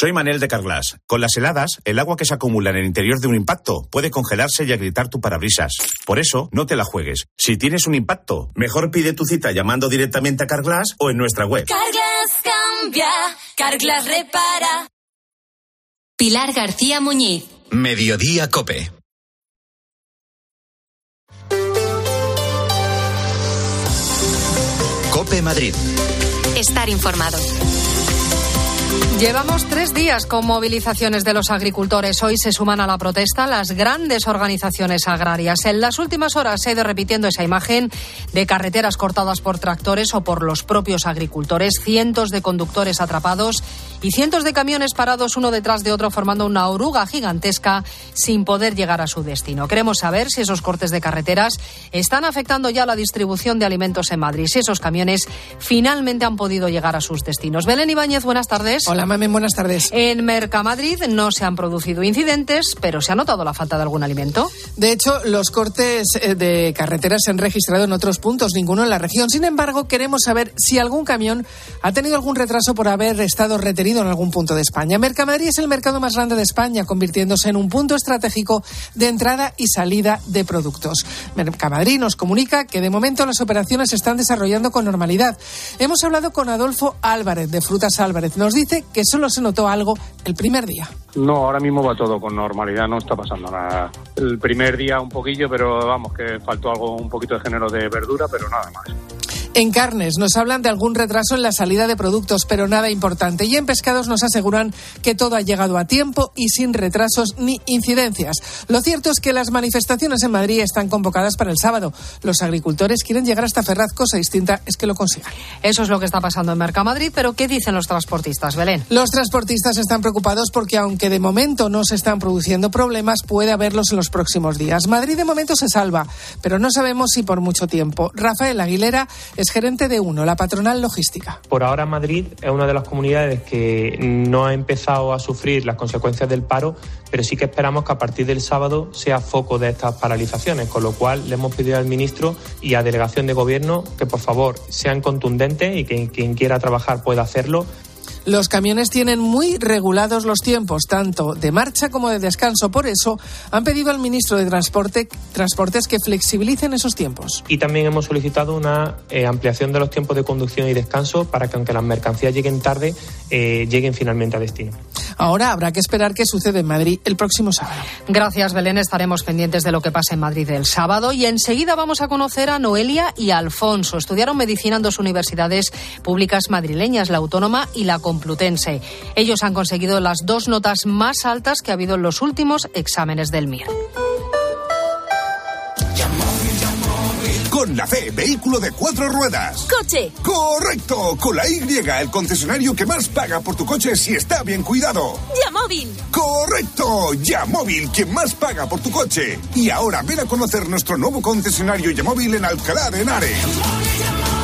Soy Manel de Carglass. Con las heladas, el agua que se acumula en el interior de un impacto puede congelarse y agrietar tu parabrisas. Por eso, no te la juegues. Si tienes un impacto, mejor pide tu cita llamando directamente a Carglass o en nuestra web. Carglass cambia, Carglass repara. Pilar García Muñiz. Mediodía Cope. Cope Madrid. Estar informado. Llevamos tres días con movilizaciones de los agricultores. Hoy se suman a la protesta las grandes organizaciones agrarias. En las últimas horas se ha ido repitiendo esa imagen de carreteras cortadas por tractores o por los propios agricultores, cientos de conductores atrapados y cientos de camiones parados uno detrás de otro formando una oruga gigantesca sin poder llegar a su destino. Queremos saber si esos cortes de carreteras están afectando ya la distribución de alimentos en Madrid, si esos camiones finalmente han podido llegar a sus destinos. Belén Ibáñez, buenas tardes. Hola, Mamen, buenas tardes. En Mercamadrid no se han producido incidentes, pero se ha notado la falta de algún alimento. De hecho, los cortes eh, de carreteras se han registrado en otros puntos, ninguno en la región. Sin embargo, queremos saber si algún camión ha tenido algún retraso por haber estado retenido en algún punto de España. Mercamadrid es el mercado más grande de España, convirtiéndose en un punto estratégico de entrada y salida de productos. Mercamadrid nos comunica que de momento las operaciones se están desarrollando con normalidad. Hemos hablado con Adolfo Álvarez de Frutas Álvarez. Nos dice que solo se notó algo el primer día. No, ahora mismo va todo con normalidad, no está pasando nada. El primer día un poquillo, pero vamos, que faltó algo, un poquito de género de verdura, pero nada más. En carnes nos hablan de algún retraso en la salida de productos, pero nada importante. Y en pescados nos aseguran que todo ha llegado a tiempo y sin retrasos ni incidencias. Lo cierto es que las manifestaciones en Madrid están convocadas para el sábado. Los agricultores quieren llegar hasta Ferraz, cosa distinta es que lo consigan. Eso es lo que está pasando en Mercamadrid, pero ¿qué dicen los transportistas, Belén? Los transportistas están preocupados porque aunque de momento no se están produciendo problemas, puede haberlos en los próximos días. Madrid de momento se salva, pero no sabemos si por mucho tiempo. Rafael Aguilera es gerente de UNO, la patronal logística. Por ahora Madrid es una de las comunidades que no ha empezado a sufrir las consecuencias del paro, pero sí que esperamos que a partir del sábado sea foco de estas paralizaciones, con lo cual le hemos pedido al ministro y a delegación de gobierno que por favor sean contundentes y que quien quiera trabajar pueda hacerlo los camiones tienen muy regulados los tiempos, tanto de marcha como de descanso. Por eso han pedido al ministro de Transporte, Transportes que flexibilicen esos tiempos. Y también hemos solicitado una eh, ampliación de los tiempos de conducción y descanso para que aunque las mercancías lleguen tarde, eh, lleguen finalmente a destino. Ahora habrá que esperar qué sucede en Madrid el próximo sábado. Gracias, Belén. Estaremos pendientes de lo que pase en Madrid el sábado y enseguida vamos a conocer a Noelia y a Alfonso. Estudiaron medicina en dos universidades públicas madrileñas, la Autónoma y la Complutense. Ellos han conseguido las dos notas más altas que ha habido en los últimos exámenes del MIR. Con la fe, vehículo de cuatro ruedas. ¡Coche! ¡Correcto! Con la Y, el concesionario que más paga por tu coche si está bien cuidado. ¡Yamóvil! ¡Correcto! Yamóvil, quien más paga por tu coche. Y ahora ven a conocer nuestro nuevo concesionario Yamóvil en Alcalá de Henares.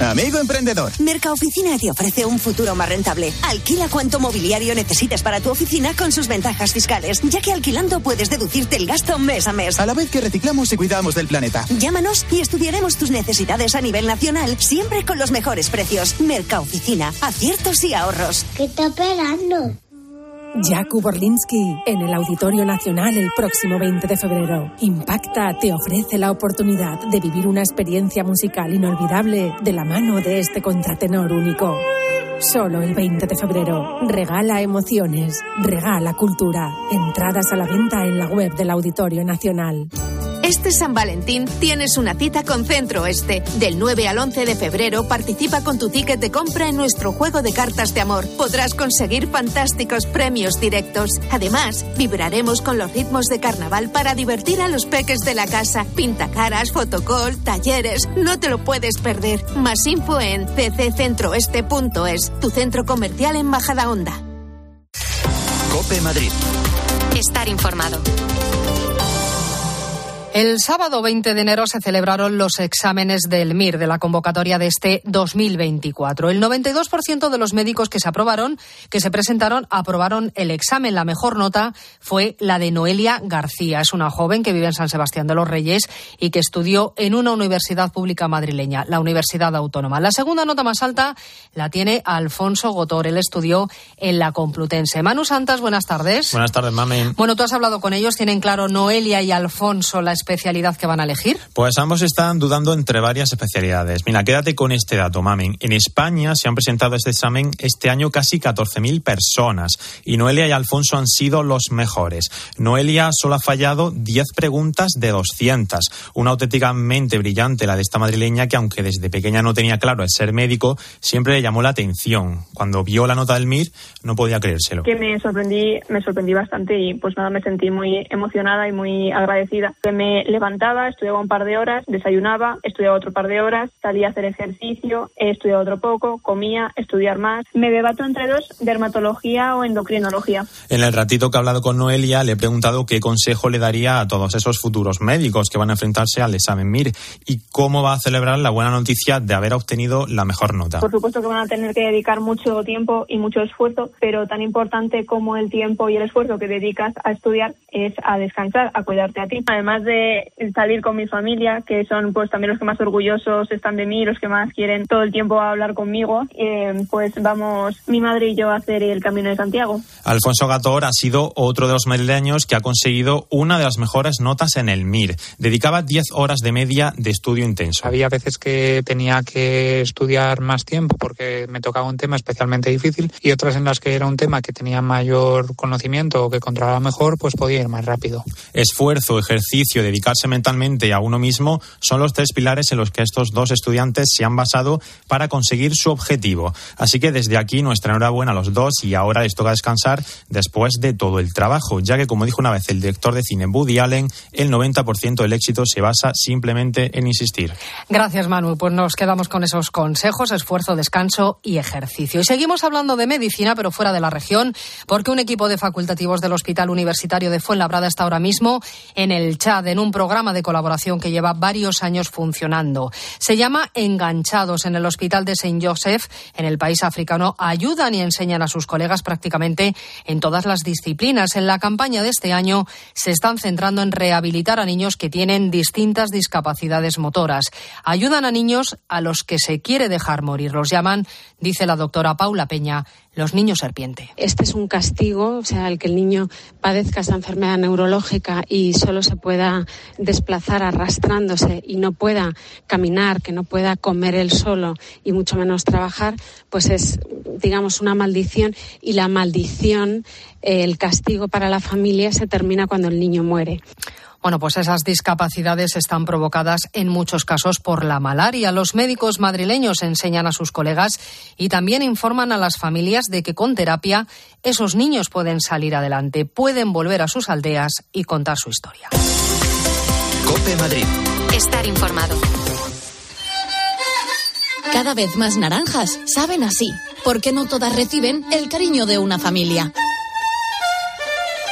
Amigo emprendedor. Mercaoficina te ofrece un futuro más rentable. Alquila cuanto mobiliario necesites para tu oficina con sus ventajas fiscales, ya que alquilando puedes deducirte el gasto mes a mes. A la vez que reciclamos y cuidamos del planeta. Llámanos y estudiaremos tus necesidades a nivel nacional, siempre con los mejores precios. Mercaoficina, aciertos y ahorros. ¿Qué está esperando? Jakub Orlinsky en el Auditorio Nacional el próximo 20 de febrero. Impacta te ofrece la oportunidad de vivir una experiencia musical inolvidable de la mano de este contratenor único. Solo el 20 de febrero. Regala emociones, regala cultura. Entradas a la venta en la web del Auditorio Nacional. Este San Valentín tienes una cita con Centro Oeste. Del 9 al 11 de febrero participa con tu ticket de compra en nuestro juego de cartas de amor. Podrás conseguir fantásticos premios directos. Además, vibraremos con los ritmos de carnaval para divertir a los peques de la casa. Pintacaras, fotocall, talleres. No te lo puedes perder. Más info en cccentroeste.es, tu centro comercial en Majadahonda. Cope Madrid. Estar informado. El sábado 20 de enero se celebraron los exámenes del MIR de la convocatoria de este 2024. El 92% de los médicos que se aprobaron, que se presentaron, aprobaron el examen. La mejor nota fue la de Noelia García. Es una joven que vive en San Sebastián de los Reyes y que estudió en una universidad pública madrileña, la Universidad Autónoma. La segunda nota más alta la tiene Alfonso Gotor. Él estudió en la Complutense. Manu Santas, buenas tardes. Buenas tardes, mami. Bueno, tú has hablado con ellos, tienen claro Noelia y Alfonso la especialidad que van a elegir? Pues ambos están dudando entre varias especialidades. Mira, quédate con este dato, Mamen. En España se han presentado este examen este año casi 14.000 personas y Noelia y Alfonso han sido los mejores. Noelia solo ha fallado 10 preguntas de 200. Una auténticamente brillante la de esta madrileña que aunque desde pequeña no tenía claro el ser médico, siempre le llamó la atención. Cuando vio la nota del MIR no podía creérselo. Que me sorprendí, me sorprendí bastante y pues nada, me sentí muy emocionada y muy agradecida. Que me levantaba, estudiaba un par de horas, desayunaba, estudiaba otro par de horas, salía a hacer ejercicio, estudiaba otro poco, comía, estudiar más. Me debato entre dos, dermatología o endocrinología. En el ratito que he hablado con Noelia le he preguntado qué consejo le daría a todos esos futuros médicos que van a enfrentarse al examen MIR y cómo va a celebrar la buena noticia de haber obtenido la mejor nota. Por supuesto que van a tener que dedicar mucho tiempo y mucho esfuerzo, pero tan importante como el tiempo y el esfuerzo que dedicas a estudiar es a descansar, a cuidarte a ti. Además de salir con mi familia, que son pues también los que más orgullosos están de mí, los que más quieren todo el tiempo hablar conmigo, eh, pues vamos mi madre y yo a hacer el Camino de Santiago. Alfonso Gator ha sido otro de los madrileños que ha conseguido una de las mejores notas en el MIR. Dedicaba 10 horas de media de estudio intenso. Había veces que tenía que estudiar más tiempo porque me tocaba un tema especialmente difícil y otras en las que era un tema que tenía mayor conocimiento o que controlaba mejor, pues podía ir más rápido. Esfuerzo, ejercicio, dedicarse mentalmente a uno mismo son los tres pilares en los que estos dos estudiantes se han basado para conseguir su objetivo. Así que desde aquí nuestra enhorabuena a los dos y ahora les toca descansar después de todo el trabajo, ya que como dijo una vez el director de cine Woody Allen, el 90% del éxito se basa simplemente en insistir. Gracias Manu, pues nos quedamos con esos consejos, esfuerzo, descanso y ejercicio. Y seguimos hablando de medicina, pero fuera de la región, porque un equipo de facultativos del Hospital Universitario de Fuenlabrada está ahora mismo en el Chad, en un programa de colaboración que lleva varios años funcionando. Se llama Enganchados en el Hospital de Saint Joseph, en el país africano. Ayudan y enseñan a sus colegas prácticamente en todas las disciplinas. En la campaña de este año se están centrando en rehabilitar a niños que tienen distintas discapacidades motoras. Ayudan a niños a los que se quiere dejar morir. Los llaman, dice la doctora Paula Peña, los niños serpiente. Este es un castigo, o sea, el que el niño padezca esta enfermedad neurológica y solo se pueda desplazar arrastrándose y no pueda caminar, que no pueda comer él solo y mucho menos trabajar, pues es, digamos, una maldición y la maldición, el castigo para la familia se termina cuando el niño muere. Bueno, pues esas discapacidades están provocadas en muchos casos por la malaria. Los médicos madrileños enseñan a sus colegas y también informan a las familias de que con terapia esos niños pueden salir adelante, pueden volver a sus aldeas y contar su historia. Cope Madrid. Estar informado. Cada vez más naranjas saben así, porque no todas reciben el cariño de una familia.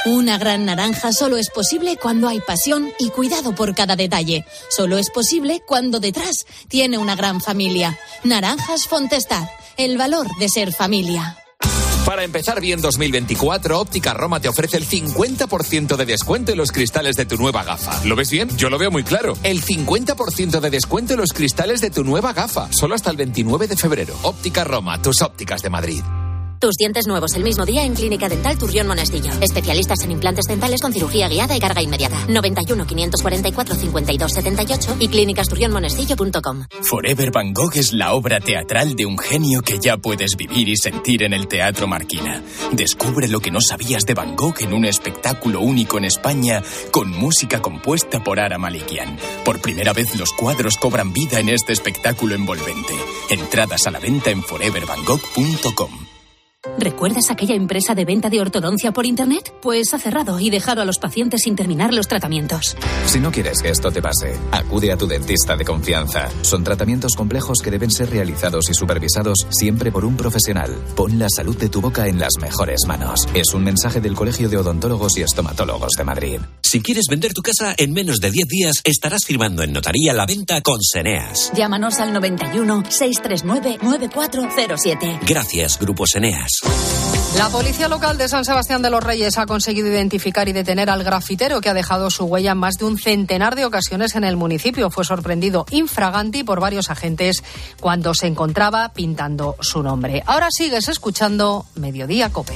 Una gran naranja solo es posible cuando hay pasión y cuidado por cada detalle. Solo es posible cuando detrás tiene una gran familia. Naranjas Fontestad, el valor de ser familia. Para empezar bien 2024, Óptica Roma te ofrece el 50% de descuento en los cristales de tu nueva gafa. ¿Lo ves bien? Yo lo veo muy claro. El 50% de descuento en los cristales de tu nueva gafa. Solo hasta el 29 de febrero. Óptica Roma, tus ópticas de Madrid. Tus dientes nuevos el mismo día en Clínica Dental Turrión Monestillo. Especialistas en implantes dentales con cirugía guiada y carga inmediata. 91 544 52 78 y clínicasturrionmonestillo.com. Forever Van Gogh es la obra teatral de un genio que ya puedes vivir y sentir en el Teatro Marquina. Descubre lo que no sabías de Van Gogh en un espectáculo único en España con música compuesta por Ara Malikian. Por primera vez los cuadros cobran vida en este espectáculo envolvente. Entradas a la venta en forevervangogh.com. ¿Recuerdas aquella empresa de venta de ortodoncia por Internet? Pues ha cerrado y dejado a los pacientes sin terminar los tratamientos. Si no quieres que esto te pase, acude a tu dentista de confianza. Son tratamientos complejos que deben ser realizados y supervisados siempre por un profesional. Pon la salud de tu boca en las mejores manos. Es un mensaje del Colegio de Odontólogos y Estomatólogos de Madrid. Si quieres vender tu casa, en menos de 10 días estarás firmando en notaría la venta con Seneas. Llámanos al 91 639 9407. Gracias, Grupo Seneas. La policía local de San Sebastián de los Reyes ha conseguido identificar y detener al grafitero que ha dejado su huella en más de un centenar de ocasiones en el municipio. Fue sorprendido infraganti por varios agentes cuando se encontraba pintando su nombre. Ahora sigues escuchando Mediodía Cope.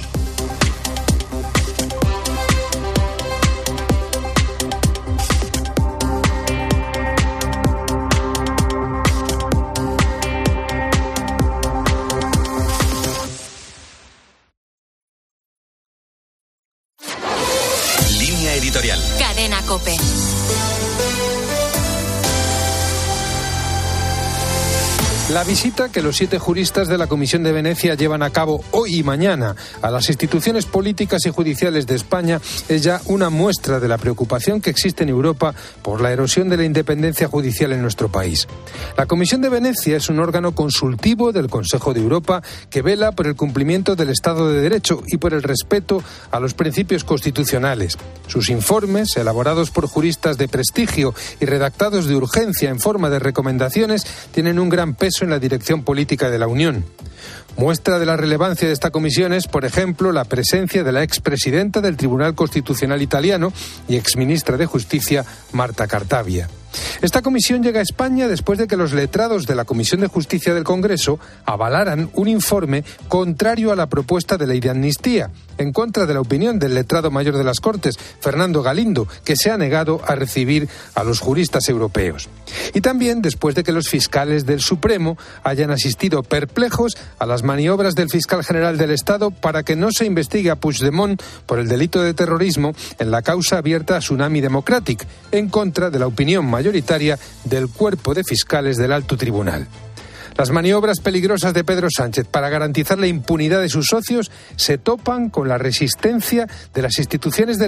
La visita que los siete juristas de la Comisión de Venecia llevan a cabo hoy y mañana a las instituciones políticas y judiciales de España es ya una muestra de la preocupación que existe en Europa por la erosión de la independencia judicial en nuestro país. La Comisión de Venecia es un órgano consultivo del Consejo de Europa que vela por el cumplimiento del Estado de Derecho y por el respeto a los principios constitucionales. Sus informes, elaborados por juristas de prestigio y redactados de urgencia en forma de recomendaciones, tienen un gran peso en la dirección política de la Unión. Muestra de la relevancia de esta comisión es, por ejemplo, la presencia de la expresidenta del Tribunal Constitucional italiano y exministra de Justicia, Marta Cartavia. Esta comisión llega a España después de que los letrados de la Comisión de Justicia del Congreso avalaran un informe contrario a la propuesta de ley de amnistía, en contra de la opinión del letrado mayor de las Cortes, Fernando Galindo, que se ha negado a recibir a los juristas europeos. Y también después de que los fiscales del Supremo hayan asistido perplejos a las maniobras del fiscal general del Estado para que no se investigue a Puigdemont por el delito de terrorismo en la causa abierta a Tsunami Democratic, en contra de la opinión mayoritaria del cuerpo de fiscales del alto tribunal. Las maniobras peligrosas de Pedro Sánchez para garantizar la impunidad de sus socios se topan con la resistencia de las instituciones del